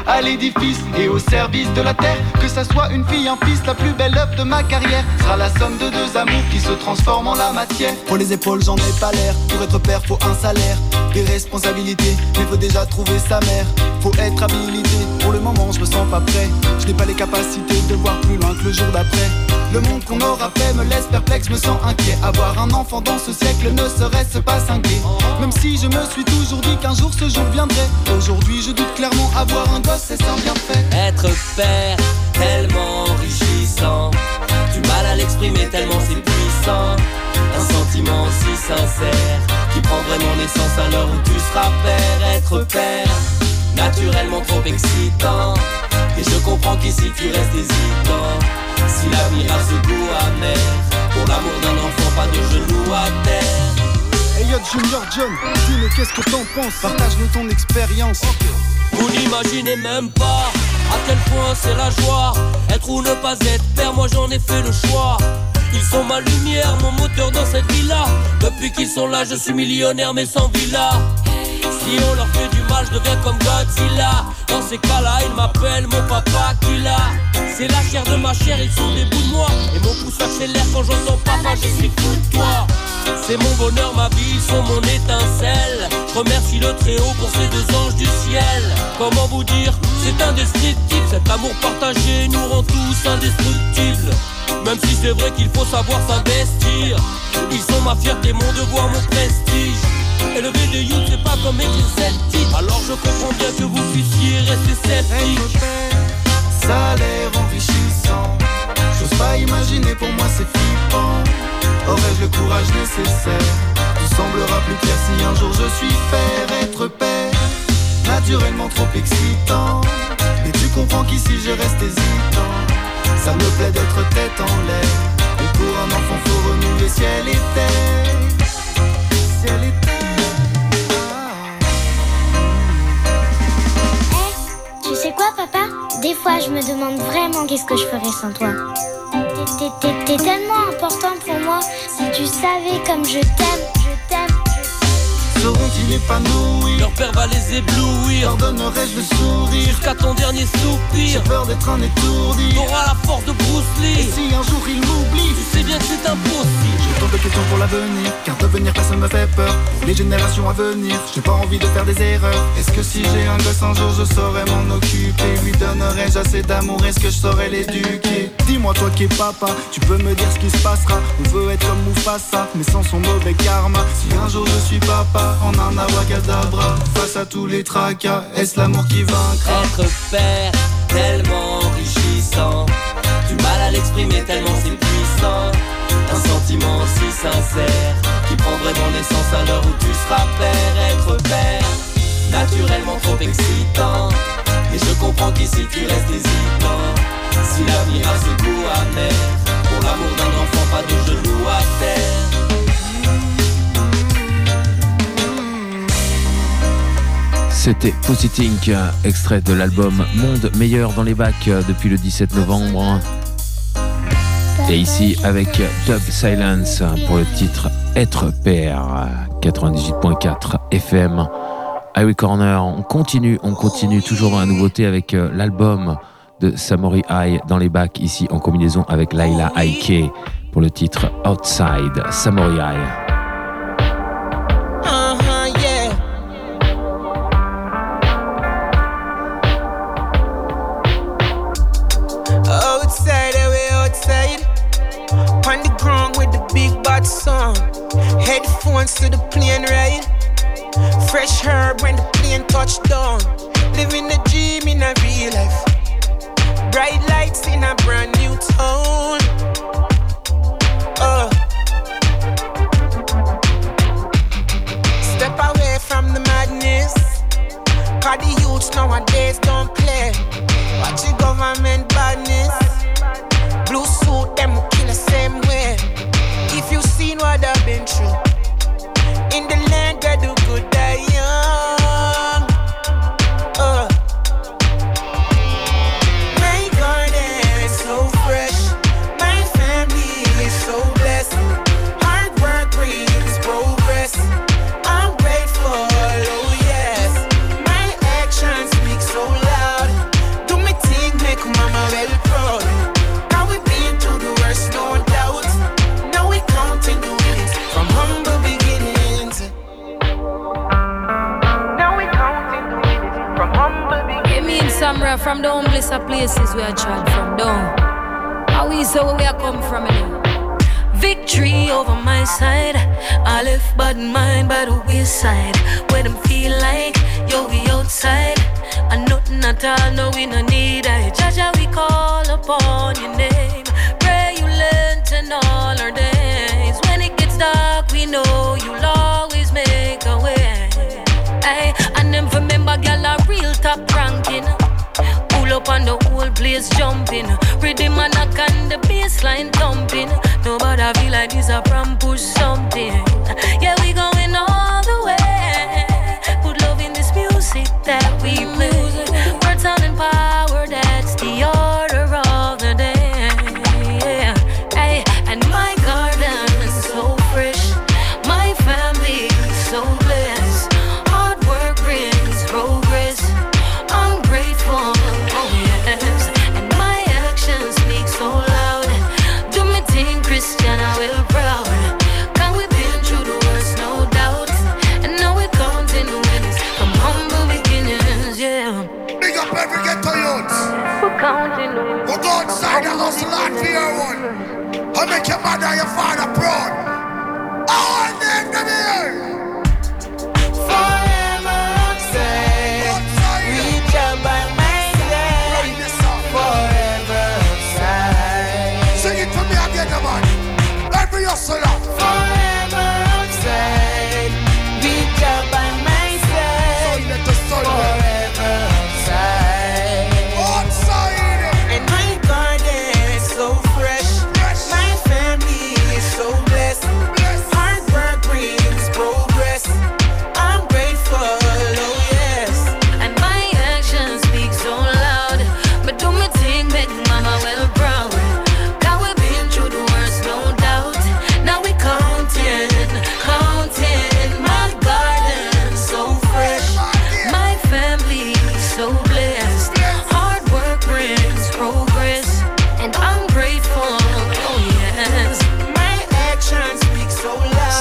à l'édifice et au service de la terre. Que ça soit une fille, un fils, la plus belle œuvre de ma carrière sera la somme de deux amours qui se transforment en la matière. Pour les épaules, j'en ai pas l'air. Pour être père, faut un salaire, des responsabilités. Mais faut déjà trouver sa mère. Faut être habilité. Pour le moment, je me sens pas prêt. Je n'ai pas les capacités de voir plus loin que le jour d'après. Le monde qu'on aura fait me laisse perplexe, me sens inquiet. Avoir un enfant dans ce siècle ne serait-ce pas cinglé. Même si je me suis toujours dit qu'un jour ce jour viendrait. Aujourd'hui, je doute clairement avoir un gosse, c'est un bienfait. Être père, tellement enrichissant. Du mal à l'exprimer tellement c'est puissant. Un sentiment si sincère qui prend vraiment naissance à l'heure où tu seras père. Être père, naturellement trop excitant. Et je comprends qu'ici tu restes hésitant. Si l'avenir a ce goût amer, pour l'amour d'un enfant, pas de genoux à terre. Hey yo Junior John, dis-nous qu'est-ce que t'en penses? Partage-nous ton expérience Vous n'imaginez même pas à quel point c'est la joie. Être ou ne pas être père, moi j'en ai fait le choix. Ils sont ma lumière, mon moteur dans cette villa. Depuis qu'ils sont là, je suis millionnaire mais sans villa. Si on leur fait du mal, je deviens comme Godzilla. Dans ces cas-là, ils m'appellent mon papa Killa. C'est la chair de ma chair, ils sont des bouts de moi. Et mon pouce accélère quand j'entends papa, je suis fou de toi. C'est mon bonheur, ma vie, ils sont mon étincelle. Remercie le Très-Haut pour ces deux anges du ciel. Comment vous dire, c'est indescriptible. Cet amour partagé nous rend tous indestructibles. Même si c'est vrai qu'il faut savoir s'investir. Ils sont ma fierté, mon devoir, mon prestige. Élever des youths, c'est pas comme écrire sceptique. Alors je comprends bien que vous puissiez rester sceptique. Ça a l'air enrichissant. J'ose pas imaginer, pour moi c'est flippant. Aurais-je le courage nécessaire? Tout semblera plus clair si un jour je suis père Être père, naturellement trop excitant Mais tu comprends qu'ici je reste hésitant Ça me plaît d'être tête en l'air Et pour un enfant faut renouveler ciel et terre Ciel et terre Tu sais quoi, papa? Des fois, je me demande vraiment qu'est-ce que je ferais sans toi. T'es- tellement important pour moi. Si tu savais comme je t'aime. Seront-ils épanouis Leur père va les éblouir. Leur donnerai-je le sourire. Jusqu'à ton dernier J'ai soupir. peur d'être un étourdi. T'auras la force de Bruce Et Lee. si un jour il m'oublie Tu sais bien que c'est impossible. J'ai tant de questions pour l'avenir. Car devenir personne me fait peur. Pour les générations à venir J'ai pas envie de faire des erreurs. Est-ce que si j'ai un gosse un jour je saurais m'en occuper? Lui donnerais-je assez d'amour? Est-ce que je saurais l'éduquer? Dis-moi toi qui es papa Tu peux me dire ce qui se passera. On veut être comme Mufasa Mais sans son mauvais karma. Si un jour je suis papa En un abracadabra Face à tous les tracas Est-ce l'amour qui vaincra Être père, tellement enrichissant. Du mal à l'exprimer tellement c'est puissant. Un sentiment si sincère qui prend vraiment naissance à l'heure où tu seras père. Être père, naturellement trop excitant. Et je comprends qu'ici tu restes hésitant. Si l'avenir a ce goût amer, pour l'amour d'un enfant, pas de genoux à terre. C'était Pussy Tink, extrait de l'album Monde meilleur dans les bacs euh, depuis le 17 novembre. Et ici avec Dub Silence pour le titre Être père, 98.4 FM. Highway Corner, on continue, on continue toujours dans la nouveauté avec euh, l'album de Samori High dans les bacs ici en combinaison avec Laila Aike pour le titre Outside Samori High. Headphones to the plane ride. Fresh herb when the plane touch down. Living the dream in a real life. Bright lights in a brand new town. Uh. Step away from the madness. Cause the youths nowadays don't play. Watch the government badness. Blue suit, them the land where the bodies are from push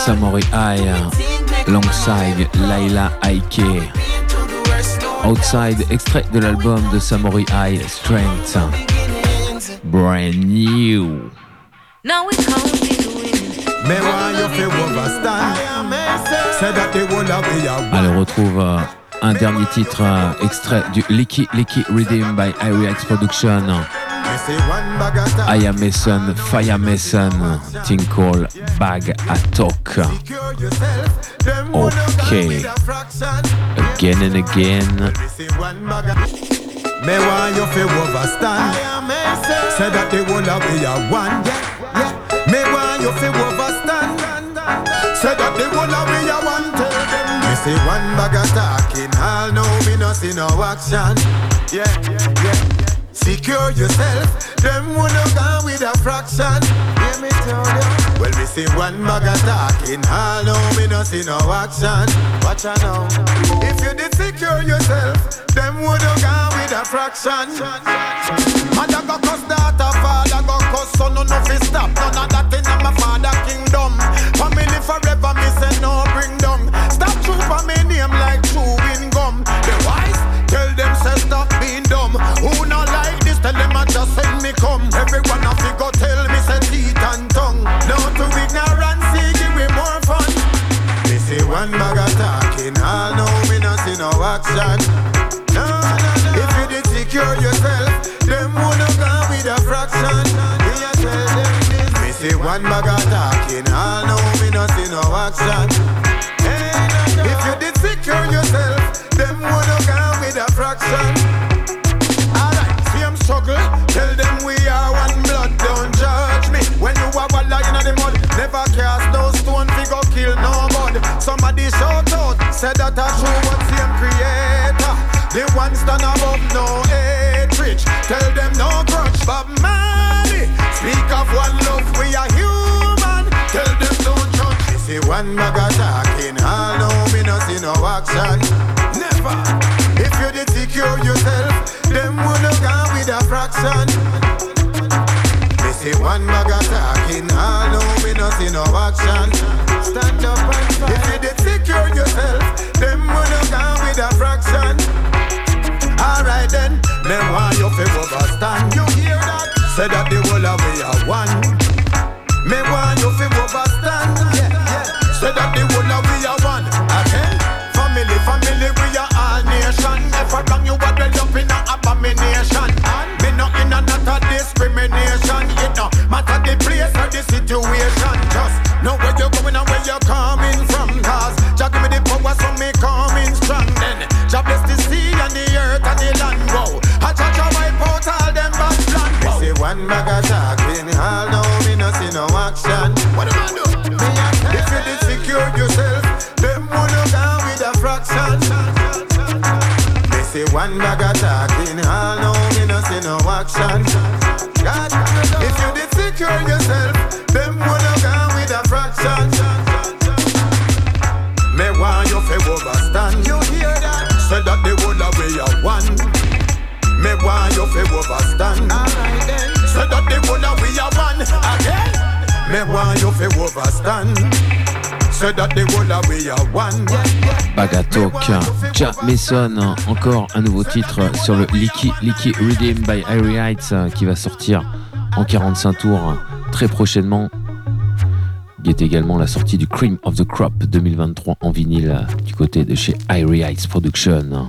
Sky alongside Laila Aike. Outside, extrait de l'album de Samori High Strength. Brand new. Now we Allez, on retrouve euh, un dernier titre euh, extrait du Licky Licky Redeem by Irex Production. Me say one bag of time. Aya Mason, Fire Mason, thing called Bag Attack. Secure yourself. Them wanna Ok. go with a fraction. Again and again. Me say one bag of Me want you feel overstand. Say that the whole of we are one. Me want you feel overstand. Say that the whole of we are one. Tell them. Me say one bag of talking. All know me no see no action. Yeah, yeah, yeah. Secure yourself. Them wanna go with a fraction. Hear me tell you. Well, me see one of talking. All know me no see no action. Watch out now. If you did secure yourself, them wanna go with a fraction. Mother go cuss daughter, father go cuss son, no no fi stop. None of that in my father kingdom. Family forever, me say no bring down. Stop troop on me name like chewing gum. The just send me come. Everyone have to go tell me say teeth and tongue. Down to ignorance, see give me more fun. Me say one bag of talking, all know me not see no action. No, no, no. If you did secure yourself, them wanna go with a fraction. Me a tell them this. Me say one bag of talking, all know me not see no action. Hey, no, no. If you did secure yourself, them wanna go with a fraction. Said that I true what same creator. The one stand above no hatred. Tell them no grudge, but money. Speak of one love, we are human. Tell them don't judge. They say one bag of talking, all know me no see no action. Never. If you did secure yourself, them would have gone with a fraction. Say one bag of talking, all know me no see no action. Stand up and fight. If you did a fraction. Alright then, me want you fi overstand. You hear that? Say that the whole of we are one. Me want you fi overstand. Yeah, yeah. Say that the Bagatok, Ja Mason, encore un nouveau titre sur le Licky Licky Redeem by Irie Heights qui va sortir en 45 tours très prochainement. Il est également la sortie du Cream of the Crop 2023 en vinyle du côté de chez Irie Heights Production.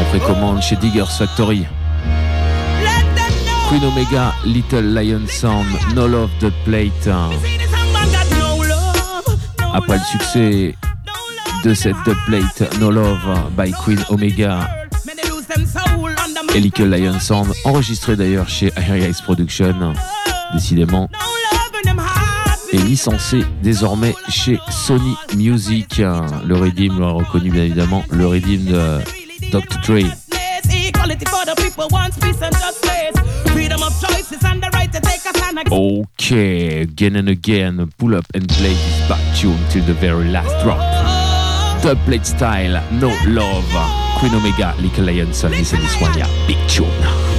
En précommande chez Diggers Factory. Queen Omega, Little Lion Sound, No Love the Plate. Après le succès de cette dubplate No Love by Queen Omega et Little Lion Sound, enregistré d'ailleurs chez Ice Production, décidément, et licencé désormais chez Sony Music. Le Redeem l'a reconnu bien évidemment, le Redeem de Dr. Dre. Okay, again and again, pull up and play this back tune till the very last drop. Dubplate style, no love. Queen Omega, Son, listen this one, yeah, big tune.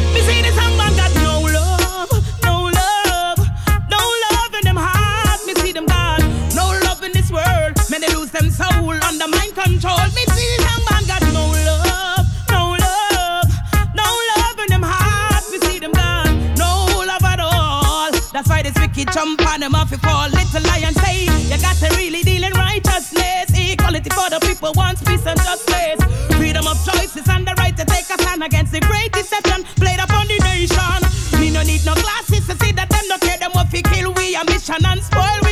The people, wants peace and justice, freedom of choices and the right to take a stand against the great deception played upon the nation. Me no need no glasses to see that them no care them what fi kill we a mission and spoil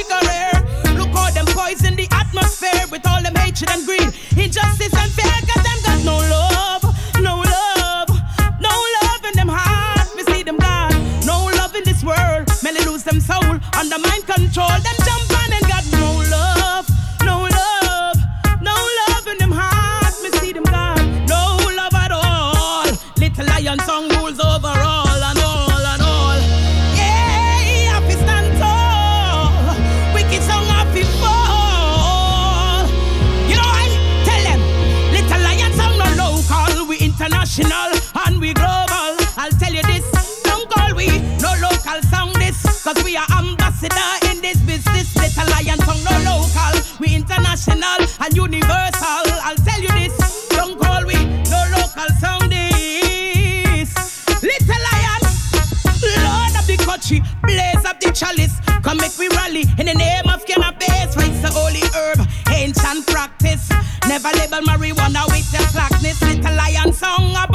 and universal. I'll tell you this, don't call we no local song this. Little lion, Lord of the country, blaze up the chalice. Come make we rally in the name of cannabis. Rinse the holy herb, ancient practice. Never label marijuana with the slackness. Little lion song, I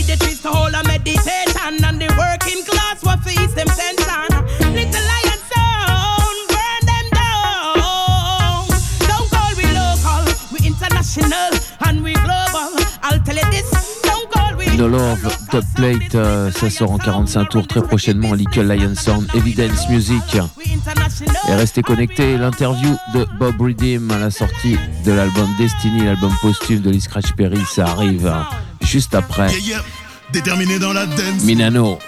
need the trees to hold a meditation. And the working class will face them tension. Little lion sound, burn them down. Don't call we local, we international and we global. I'll tell you this, don't call we No Love, Top Plate, euh, ça sort en 45 tours très prochainement. Little Lion Sound, Evidence Music. Et restez connectés, l'interview de Bob Redeem à la sortie de l'album Destiny, l'album posthume de Lee Scratch Perry, ça arrive juste après. Yeah, yeah. Déterminé dans la dance. Minano,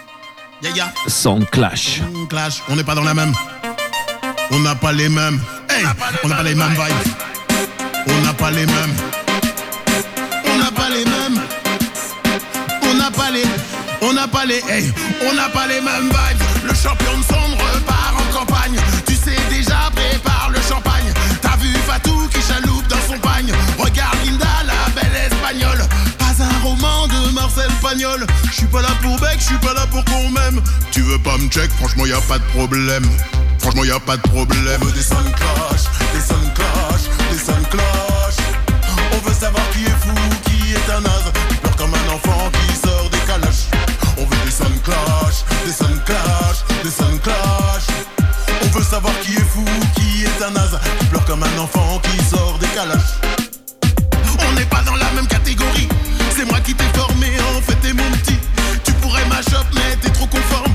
Yeah. Sound Clash. On clash, on n'est pas dans la même. On n'a pas les mêmes. Hey, on n'a pas les mêmes vibes. On n'a pas les mêmes. On n'a pas les mêmes. On n'a pas les. On n'a pas les. Hey, on n'a pas les mêmes vibes. Le champion de sombre Je suis pas là pour bec, je suis pas là pour qu'on m'aime. Tu veux pas me check, franchement y a pas de problème. Franchement y a pas de problème. On veut des sons clash, des sons clash, des sons clash. On veut savoir qui est fou, qui est un naze. Qui pleure comme un enfant qui sort des calaches. On veut des sons clash, des sons clash, des sons clash. On veut savoir qui est fou, qui est un naze. Qui pleure comme un enfant qui sort des calaches. On n'est pas dans la même catégorie. C'est moi qui t'ai formé, t'es mon petit. Tu pourrais m'achop, mais t'es trop conforme.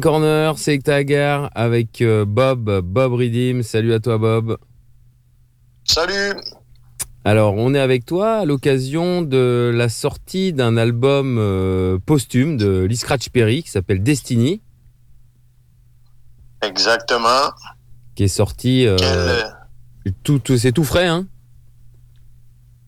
Corner, c'est Tagar avec euh, Bob, Bob Redeem. Salut à toi Bob. Salut. Alors, on est avec toi à l'occasion de la sortie d'un album euh, posthume de Lee Scratch Perry qui s'appelle Destiny, Exactement. qui est sorti. euh, Quel- tout, tout- c'est tout frais, hein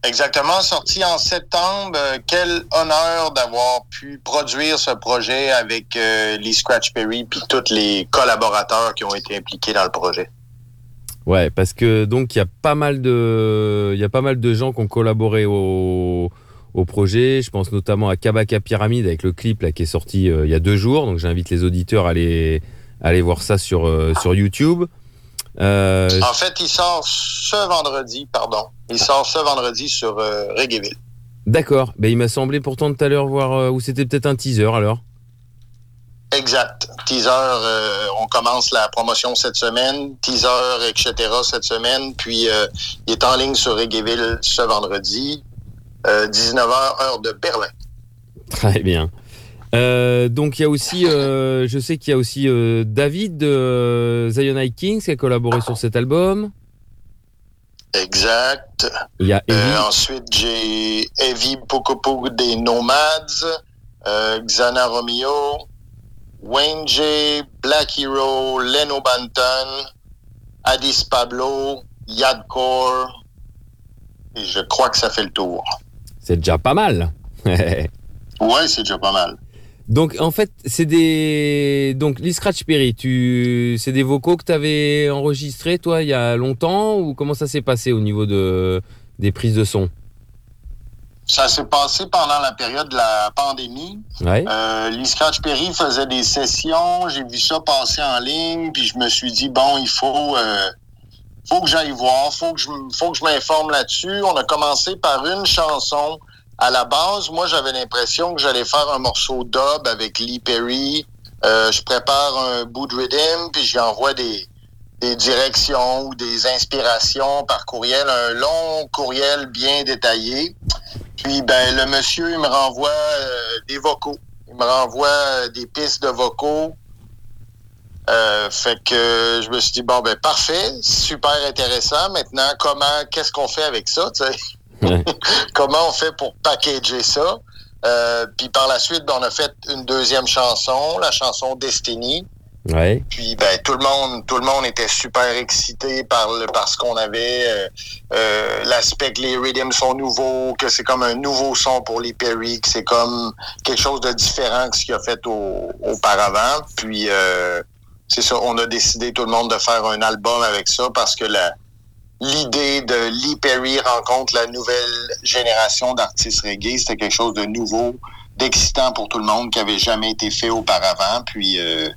Exactement, sorti en septembre. Euh, Quel honneur d'avoir pu produire ce projet avec euh, Lee Scratch Perry puis tous les collaborateurs qui ont été impliqués dans le projet. Ouais, parce que donc il y a pas mal de, il y a pas mal de gens qui ont collaboré au, projet. Je pense notamment à Kabaka Pyramide avec le clip là qui est sorti euh, il y a deux jours. Donc j'invite les auditeurs à aller, aller voir ça sur sur YouTube. Euh, En fait, il sort ce vendredi, pardon. Il sort ce vendredi sur euh, Reggaeville. D'accord. Ben il m'a semblé pourtant tout à l'heure voir euh, ou c'était peut-être un teaser alors. Exact. Teaser, on commence la promotion cette semaine. Teaser, etc. cette semaine. Puis, il est en ligne sur Reggaeville ce vendredi, euh, 19h, heure de Berlin. Très bien. Euh, donc il y a aussi, euh, je sais qu'il y a aussi euh, David de Zionite Kings qui a collaboré sur cet album. Exact. Il y a ensuite, j'ai Evie Pokopou des Nomads, Xana Romeo, Wayne J, Black Hero, Leno Banton, Addis Pablo, Yadcore. Et je crois que ça fait le tour. C'est déjà pas mal. Ouais, c'est déjà pas mal. Donc en fait, c'est des donc Lee Scratch Perry, tu c'est des vocaux que tu avais enregistrés toi il y a longtemps ou comment ça s'est passé au niveau de des prises de son? Ça s'est passé pendant la période de la pandémie. Ouais. Euh, Scratch Perry faisait des sessions, j'ai vu ça passer en ligne, puis je me suis dit bon, il faut euh, faut que j'aille voir, faut que je faut que je m'informe là-dessus. On a commencé par une chanson. À la base, moi j'avais l'impression que j'allais faire un morceau dub avec Lee Perry. Euh, je prépare un bout de rhythm, puis j'y envoie des des directions ou des inspirations par courriel, un long courriel bien détaillé. Puis ben le monsieur il me renvoie euh, des vocaux. Il me renvoie euh, des pistes de vocaux. Euh, fait que je me suis dit bon ben parfait, super intéressant. Maintenant comment qu'est-ce qu'on fait avec ça, tu sais? comment on fait pour packager ça? Euh, puis par la suite, ben, on a fait une deuxième chanson, la chanson Destiny. Ouais. Puis ben tout le monde, tout le monde était super excité par le par ce qu'on avait, euh, euh, l'aspect que les rhythms sont nouveaux, que c'est comme un nouveau son pour les Perry, que c'est comme quelque chose de différent que ce qu'il a fait au- auparavant. Puis c'est ça, on a décidé tout le monde de faire un album avec ça parce que la l'idée de Lee Perry rencontre la nouvelle génération d'artistes reggae, c'était quelque chose de nouveau, d'excitant pour tout le monde qui avait jamais été fait auparavant. Puis euh,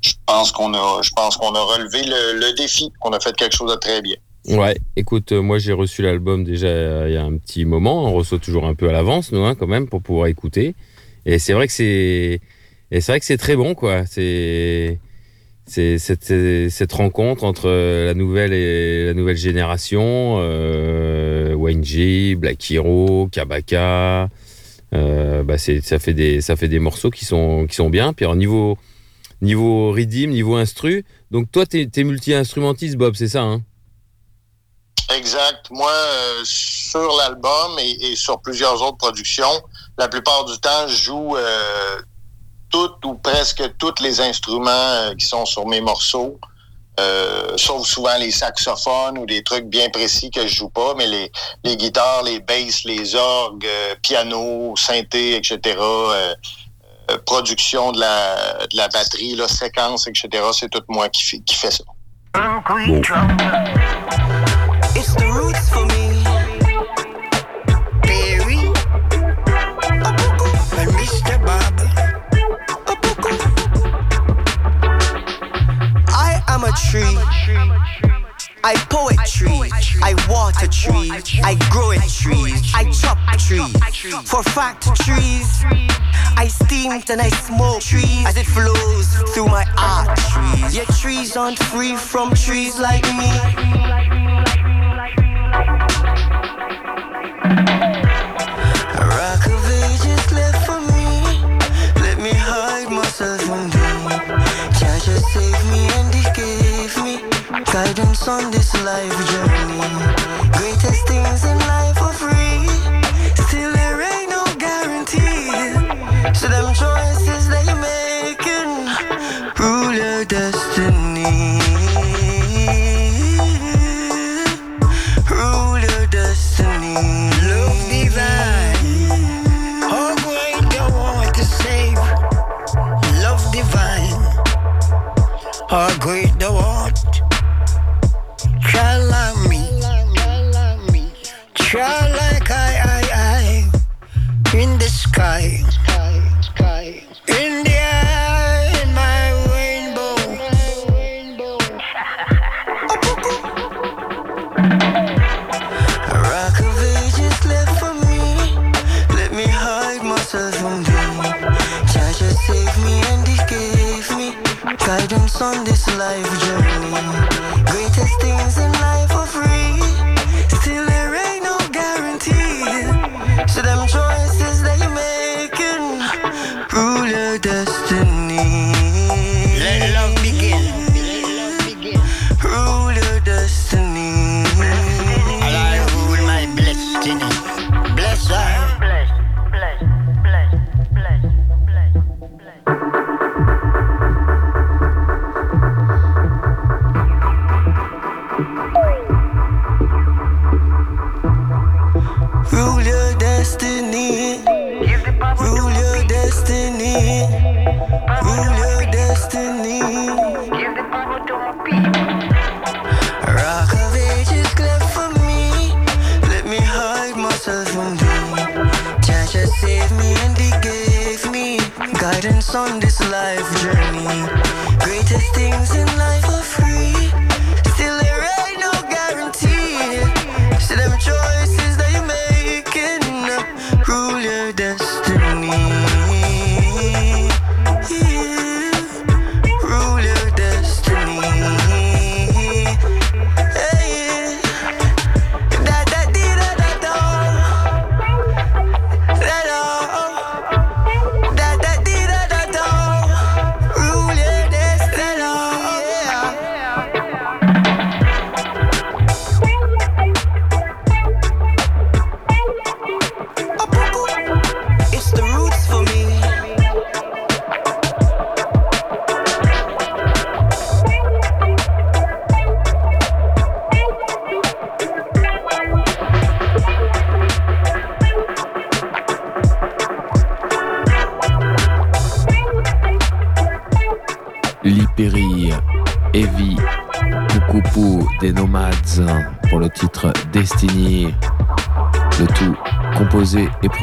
je pense qu'on a, je pense qu'on a relevé le, défi, qu'on a fait quelque chose de très bien. Ouais, écoute, euh, moi j'ai reçu l'album déjà euh, il y a un petit moment. On reçoit toujours un peu à l'avance, nous, hein, quand même, pour pouvoir écouter. Et c'est vrai que c'est, et c'est vrai que c'est très bon, quoi. C'est, c'est cette, cette rencontre entre euh, la nouvelle et la nouvelle génération, euh, Wayne G, Black Hero, Kabaka. Euh, bah ça fait des, ça fait des morceaux qui sont, qui sont bien. Puis alors niveau, niveau rythme, niveau instru. Donc toi, t'es, t'es multi-instrumentiste, Bob, c'est ça, hein? Exact. Moi, euh, sur l'album et, et sur plusieurs autres productions, la plupart du temps, je joue euh, toutes ou presque tous les instruments euh, qui sont sur mes morceaux. Euh, sauf souvent les saxophones ou des trucs bien précis que je joue pas, mais les, guitares, les basses, les orgues, euh, piano, synthé, etc., production de la, la batterie, là, séquence, etc., c'est tout moi qui, qui fait ça. Tree. I poetry. I water trees. I grow a trees. I chop trees. For factories. I steam and I smoke trees as it flows through my arteries. Your trees aren't free from trees like me. For me. Guidance on this life journey. Greatest things in life are free. Still, there ain't no guarantee. So, them choices you're making rule your destiny. Rule your destiny. Love divine. How great you want to save. Love divine. How great Like I, I, I. In the sky. In the air, in my rainbow. Rock of ages left for me. Let me hide myself saved me and he gave me guidance on this life journey. Greatest things in on this life journey.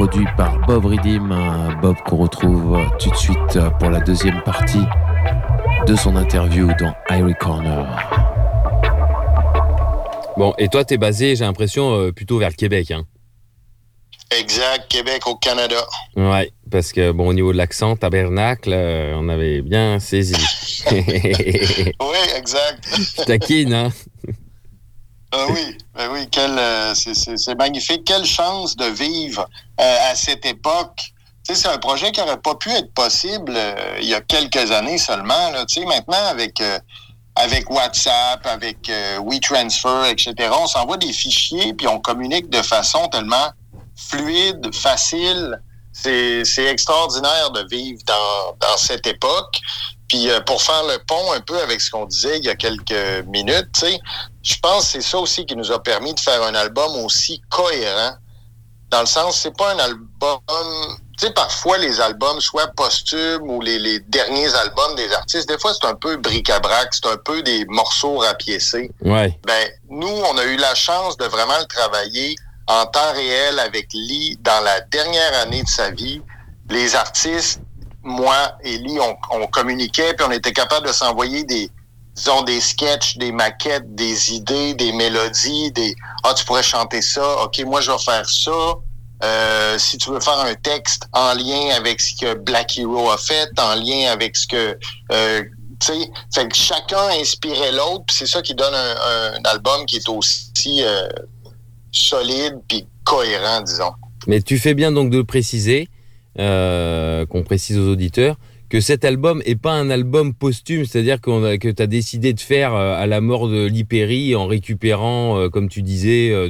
Produit par Bob Redim. Bob qu'on retrouve tout de suite pour la deuxième partie de son interview dans Irie Corner. Bon, et toi, t'es basé, j'ai l'impression, euh, plutôt vers le Québec. Hein. Exact, Québec au Canada. Ouais, parce que, bon, au niveau de l'accent, tabernacle, euh, on avait bien saisi. oui, exact. Je taquine, hein? Ah oui, ben oui, quelle, euh, c'est- magnifique. Quelle chance de vivre à cette époque. C'est un projet qui n'aurait pas pu être possible euh, il y a quelques années seulement. Là. Maintenant, avec, euh, avec WhatsApp, avec euh, WeTransfer, etc., on s'envoie des fichiers puis on communique de façon tellement fluide, facile. C'est extraordinaire de vivre dans, cette époque. Puis euh, pour faire le pont un peu avec ce qu'on disait il y a quelques minutes, je pense que c'est ça aussi qui nous a permis de faire un album aussi cohérent. Dans le sens, c'est pas un album. Tu sais, parfois les albums, soit posthumes ou les, les derniers albums des artistes, des fois c'est un peu bric-à-brac, c'est un peu des morceaux rapiécés. Ouais. Ben, nous, on a eu la chance de vraiment le travailler en temps réel avec Lee dans la dernière année de sa vie. Les artistes, moi et Lee, on, on communiquait, puis on était capable de s'envoyer des, disons, des sketchs, des maquettes, des idées, des mélodies, des Ah, tu pourrais chanter ça, OK, moi je vais faire ça. Euh, si tu veux faire un texte en lien avec ce que Black Hero a fait, en lien avec ce que euh, tu sais, fait que chacun inspirait l'autre, c'est ça qui donne un, album qui est aussi euh, solide puis cohérent, disons. Mais tu fais bien donc de préciser, qu'on précise aux auditeurs, que cet album est pas un album posthume, c'est-à-dire que tu as décidé de faire euh, à la mort de Lipéry en récupérant, euh, comme tu disais, euh,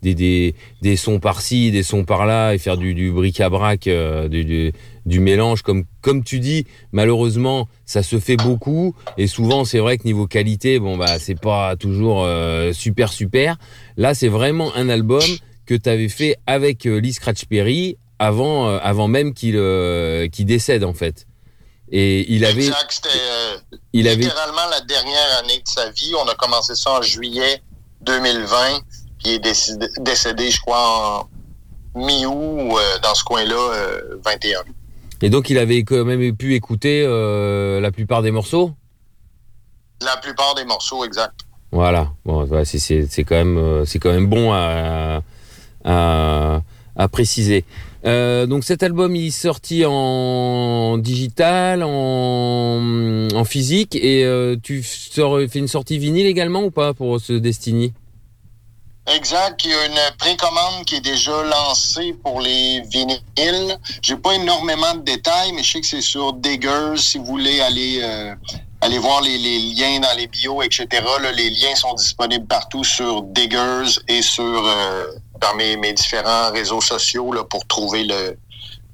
des, sons par-ci, des sons par-là, et faire du, bric-à-brac, du, mélange. Comme, tu dis, malheureusement, ça se fait beaucoup, et souvent, c'est vrai que niveau qualité, bon, bah, c'est pas toujours super, super. Là, c'est vraiment un album que tu avais fait avec Lee Scratch Perry avant, avant même qu'il décède, en fait. Et il avait. Exact, c'était euh, Il avait- littéralement la dernière année de sa vie. On a commencé ça en juillet 2020. Puis il est décédé, décédé, je crois, en mi-août, euh, dans ce coin-là, euh, 21. Et donc, il avait quand même pu écouter euh, la plupart des morceaux? La plupart des morceaux, exact. Voilà, bon, c'est- quand, même, euh, quand même bon à, à, à préciser. Euh, donc cet album il est sorti en digital, en, physique, et euh, tu fais une sortie vinyle également ou pas pour ce Destiny? Exact. Il y a une précommande qui est déjà lancée pour les vinyles. J'ai pas énormément de détails, mais je sais que c'est sur Diggers. Si vous voulez aller euh, aller voir les, liens dans les bios, etc. les liens sont disponibles partout sur Diggers et sur dans mes, mes différents réseaux sociaux là, pour trouver le,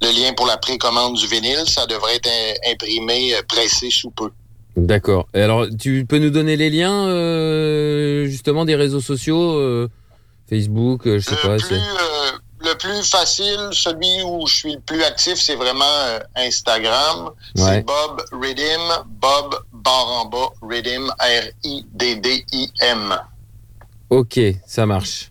le lien pour la précommande du vinyle. Ça devrait être im- imprimé, euh, pressé sous peu. D'accord. Alors tu peux nous donner les liens euh, justement des réseaux sociaux, euh, Facebook, euh, je sais pas. le plus facile, celui où je suis le plus actif, c'est vraiment Instagram. Ouais. C'est Bob Redim, Bob bas, Redim, R-I-D-D-I-M. Ok, ça marche.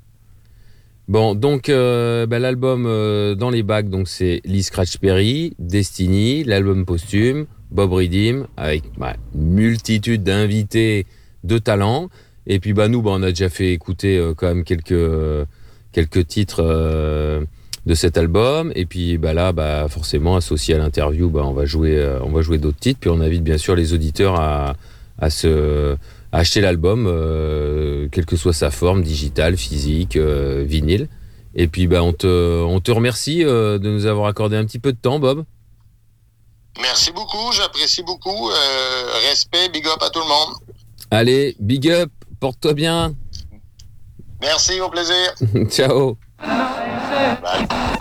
Bon, donc euh, bah, l'album euh, dans les bacs, donc c'est Lee Scratch Perry, Destiny, l'album posthume, Bob Redim, avec bah, multitude d'invités de talent. Et puis bah nous, bah, on a déjà fait écouter euh, quand même quelques quelques titres de cet album. Et puis bah là, bah forcément associé à l'interview, bah on va jouer jouer d'autres titres. Puis on invite bien sûr les auditeurs à à se acheter l'album, euh, quelle que soit sa forme, digitale, physique, euh, vinyle. Et puis bah, on, te, on te remercie euh, de nous avoir accordé un petit peu de temps, Bob. Merci beaucoup, j'apprécie beaucoup. Euh, respect, big up à tout le monde. Allez, big up, porte-toi bien. Merci, au plaisir. Ciao. Bye.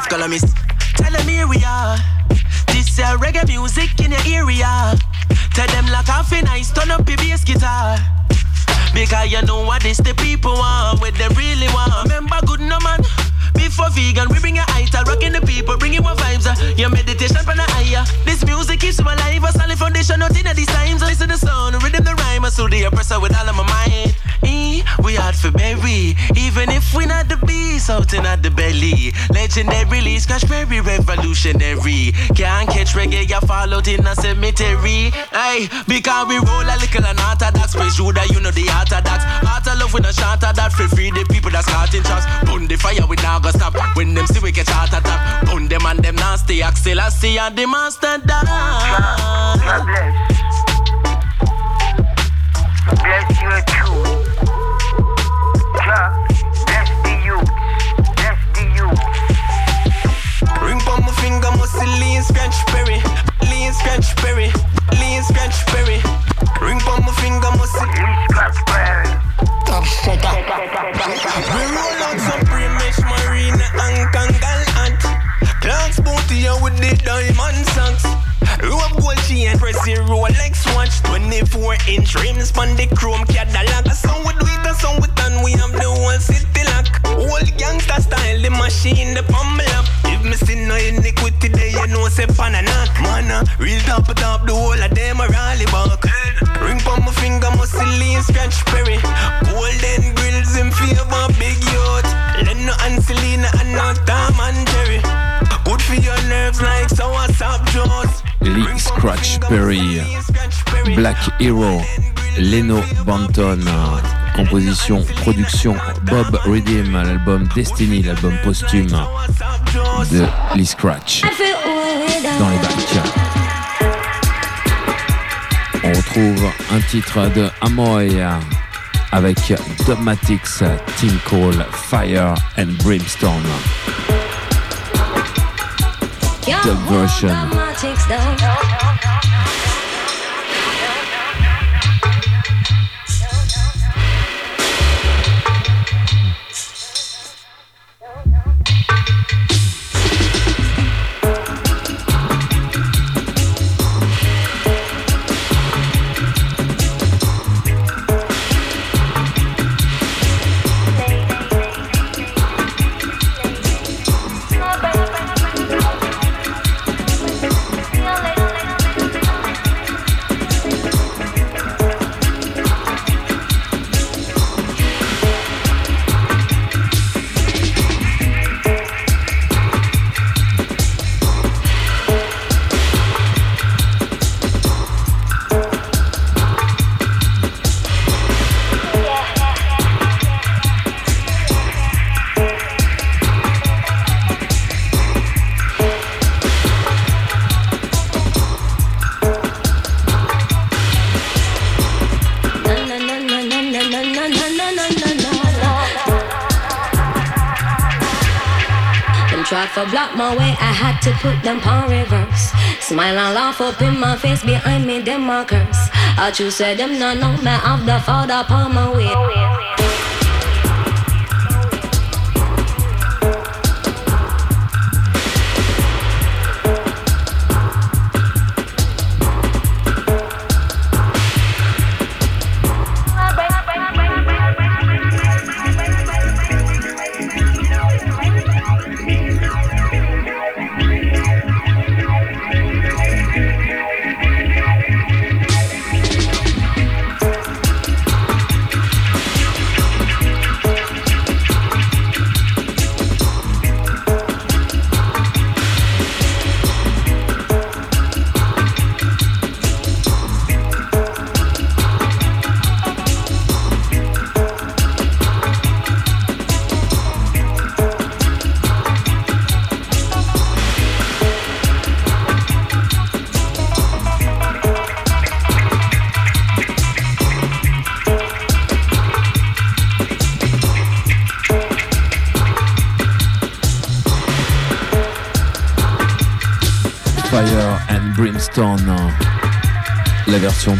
Fifth columnist Tell them here we are. This is reggae music in your area. Tell them like half a nice, turn up your bass guitar. Because you know what this the people want, what they really want. Remember, good no man. Before vegan, we bring your ital, rocking the people, bringing more vibes. Uh, your meditation from the higher. This music keeps you alive, a solid foundation, not in these times. Listen to the sound, rhythm the rhyme, I so the oppressor with all of my mind. Eh, we hard for berry, even if we not the beast, out in at belly. Legendary, scratch berry, revolutionary. Can't catch reggae, fall out in a cemetery. Hey, because we roll a little and orthodox, praise Judah, you know the orthodox. Heart of love with a shot of that, free free the people that's a starting shots. Burn the fire, we now go stop. When them see we get shot attack. Burn them and them nasty. Axel, I see and the master die. Bless 24 inch rims on the chrome Cadillac A song we do it, a song we done We have the whole city lock Old gangster style, the machine, the pummel up If me see no iniquity there, you know say pan a knock. Man, uh, real top top, the whole of them a rally back Ring on my finger, lean scratch berry. Golden grills in favor, big yacht. Leno and Selena and not Tom and Jerry. Good for your nerves like sour sap jaws Lee Scratch Perry, Black Hero, Leno Banton, composition, production, Bob Redeem, l'album Destiny, l'album posthume de Lee Scratch dans les bacs. On retrouve un titre de Amoy avec Dogmatics, Team Call, Fire and Brimstone. Dub version. Laugh up in my face behind me, them markers. I choose say them no know me of the father upon my way.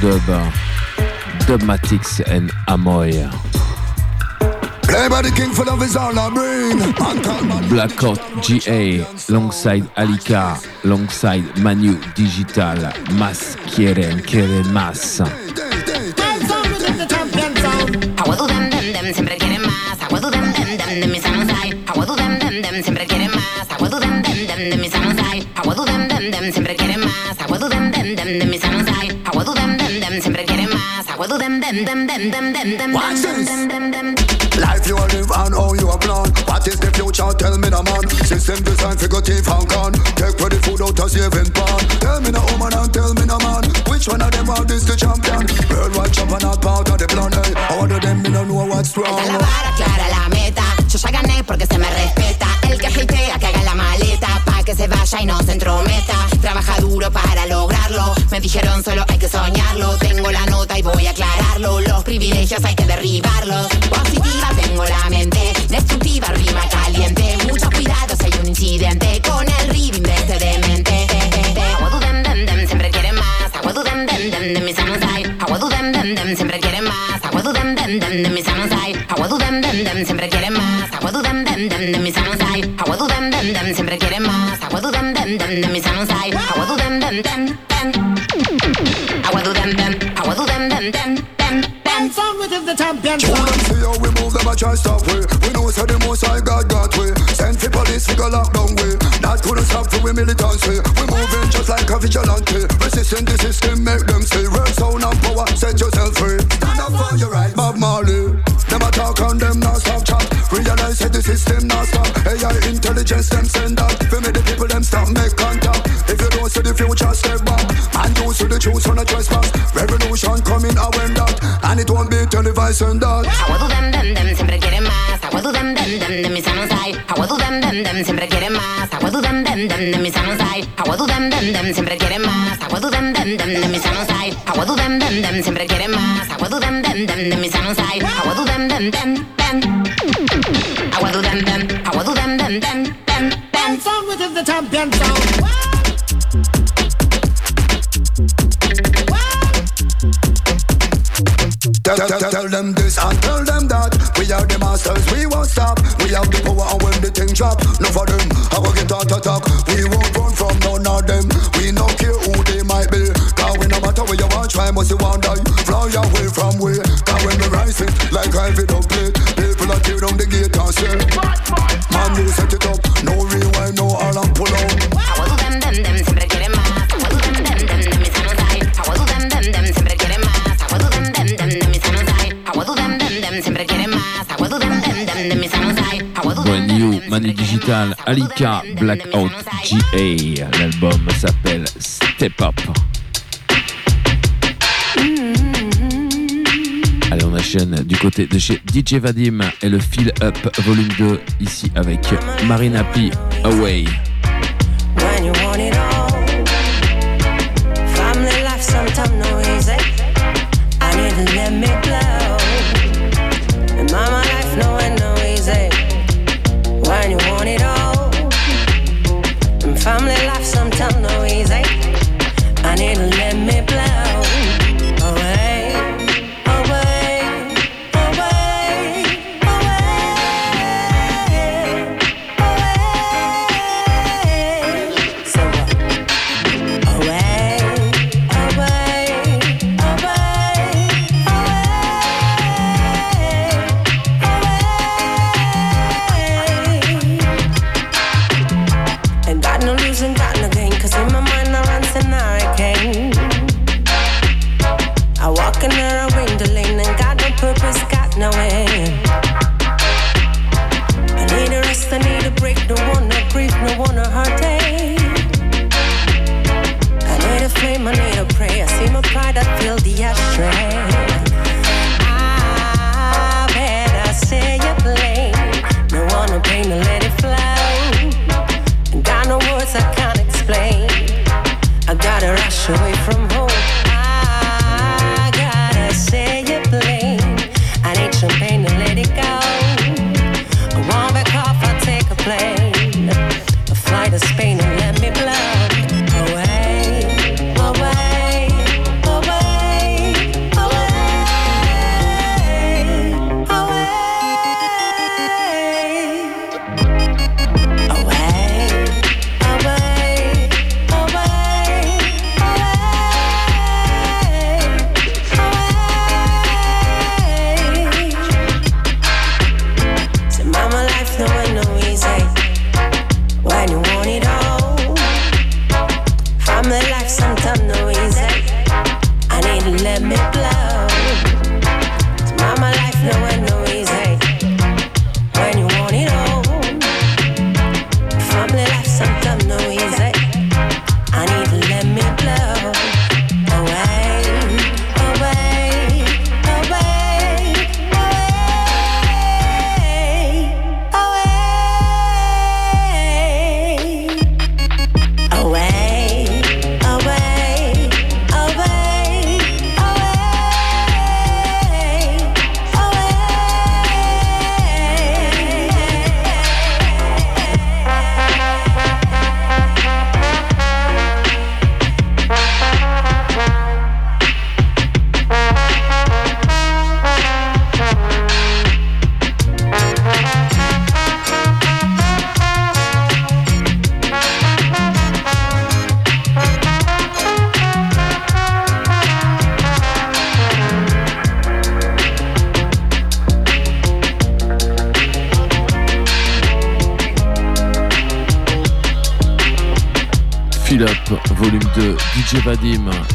Dub, Dubmatics and Amoy. Blackout GA, alongside Alika, alongside Manu Digital, Mas quieren, quieren más. Watch dem. Life you live and how you are plan. What is the future? Tell me the man. System design figure thief and con. Take for the food out of saving pan. Tell me the woman and tell me the man. Which one of them are this the champion? Worldwide champion not part of the plan. Hey, all of them me no know what's wrong. Esta es la vara clara, la meta. Yo ya gané porque se me respeta. El que hatea que haga la maleta pa' que se vaya y no se entrometa. Trabaja duro para lograrlo. Me dijeron solo hay que soñarlo. Tengo la nota y voy a aclararlo. Los privilegios hay que derribarlos. Positiva tengo la mente. With the champion. Show them see how we move them a try stop we. We know say the most high God got we. Send for police we go lock down we. That couldn't stop for we militancy. We moving just like a vigilante. Resisting the system make televised and that Agua du dem dem dem siempre quiere más. Agua du dem dem dem de mis manos hay. Agua du dem dem dem siempre quiere más. Agua du dem dem dem de mis manos hay. Agua du dem dem dem siempre quiere más. Agua du dem dem dem de mis manos hay. Agua du dem dem dem siempre quiere más. Agua du dem dem dem de mis manos hay. Agua du dem dem dem dem. Agua du dem dem. Agua du dem dem dem dem dem. Song with the champion sound. Tell, tell, tell, them this and tell them that. We are the masters, we won't stop. We have the power and when the thing drop No for them, I will get out attack We won't run from none of them. We don't care who they might be. Cause we no matter where you want try must you want die Fly away from where. Cause when we rise it like Ivy don't play People are tear down the gate and say Man you set Manu Digital, Alika, Blackout GA. L'album s'appelle Step Up. Allez, on enchaîne du côté de chez DJ Vadim et le Feel Up Volume 2, ici avec Marina P. Away.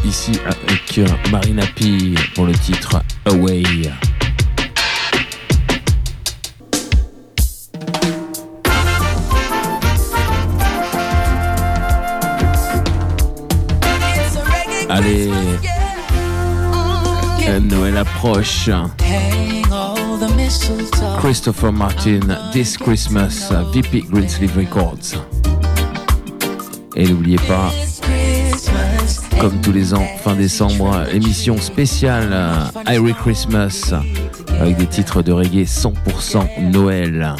Ici avec Marina P pour le titre Away. Allez, Noël approche. Christopher Martin, This Christmas, VP Greensleeve Records. Et n'oubliez pas, comme tous les ans, fin décembre, émission spéciale Irie Christmas avec des titres de reggae 100% Noël.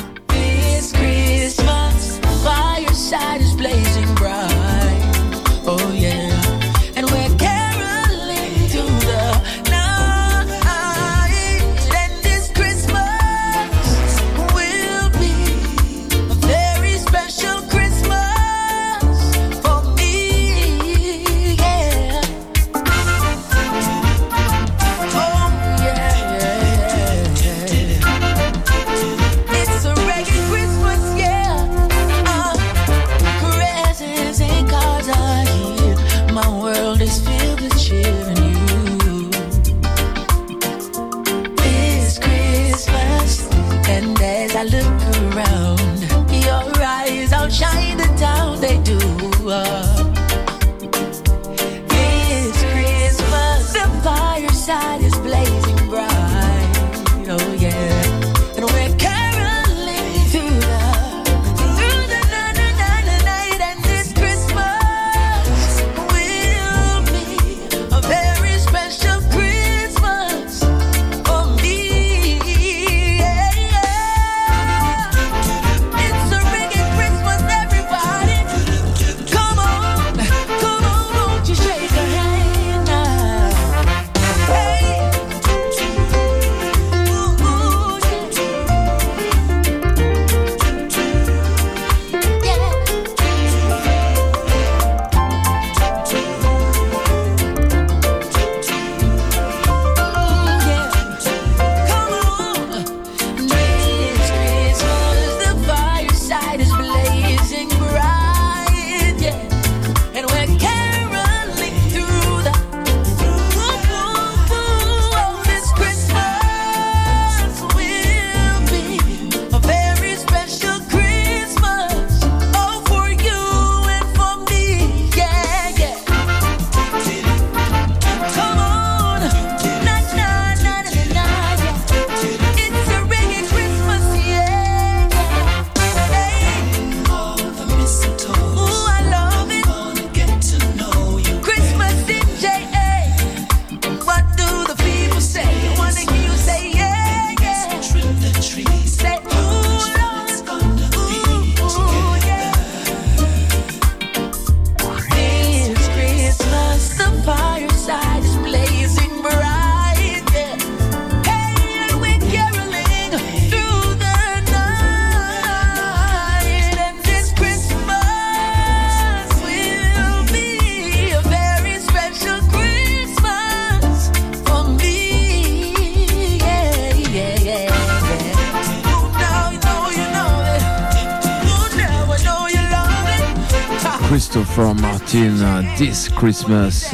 Christmas.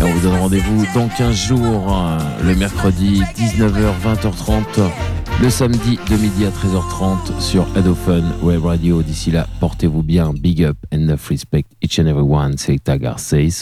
Et on vous donne rendez-vous dans 15 jours, euh, le mercredi 19h, 20h30, le samedi de midi à 13h30 sur Fun Web Radio. D'ici là, portez-vous bien. Big up and enough respect each and every one. C'est Tagar says.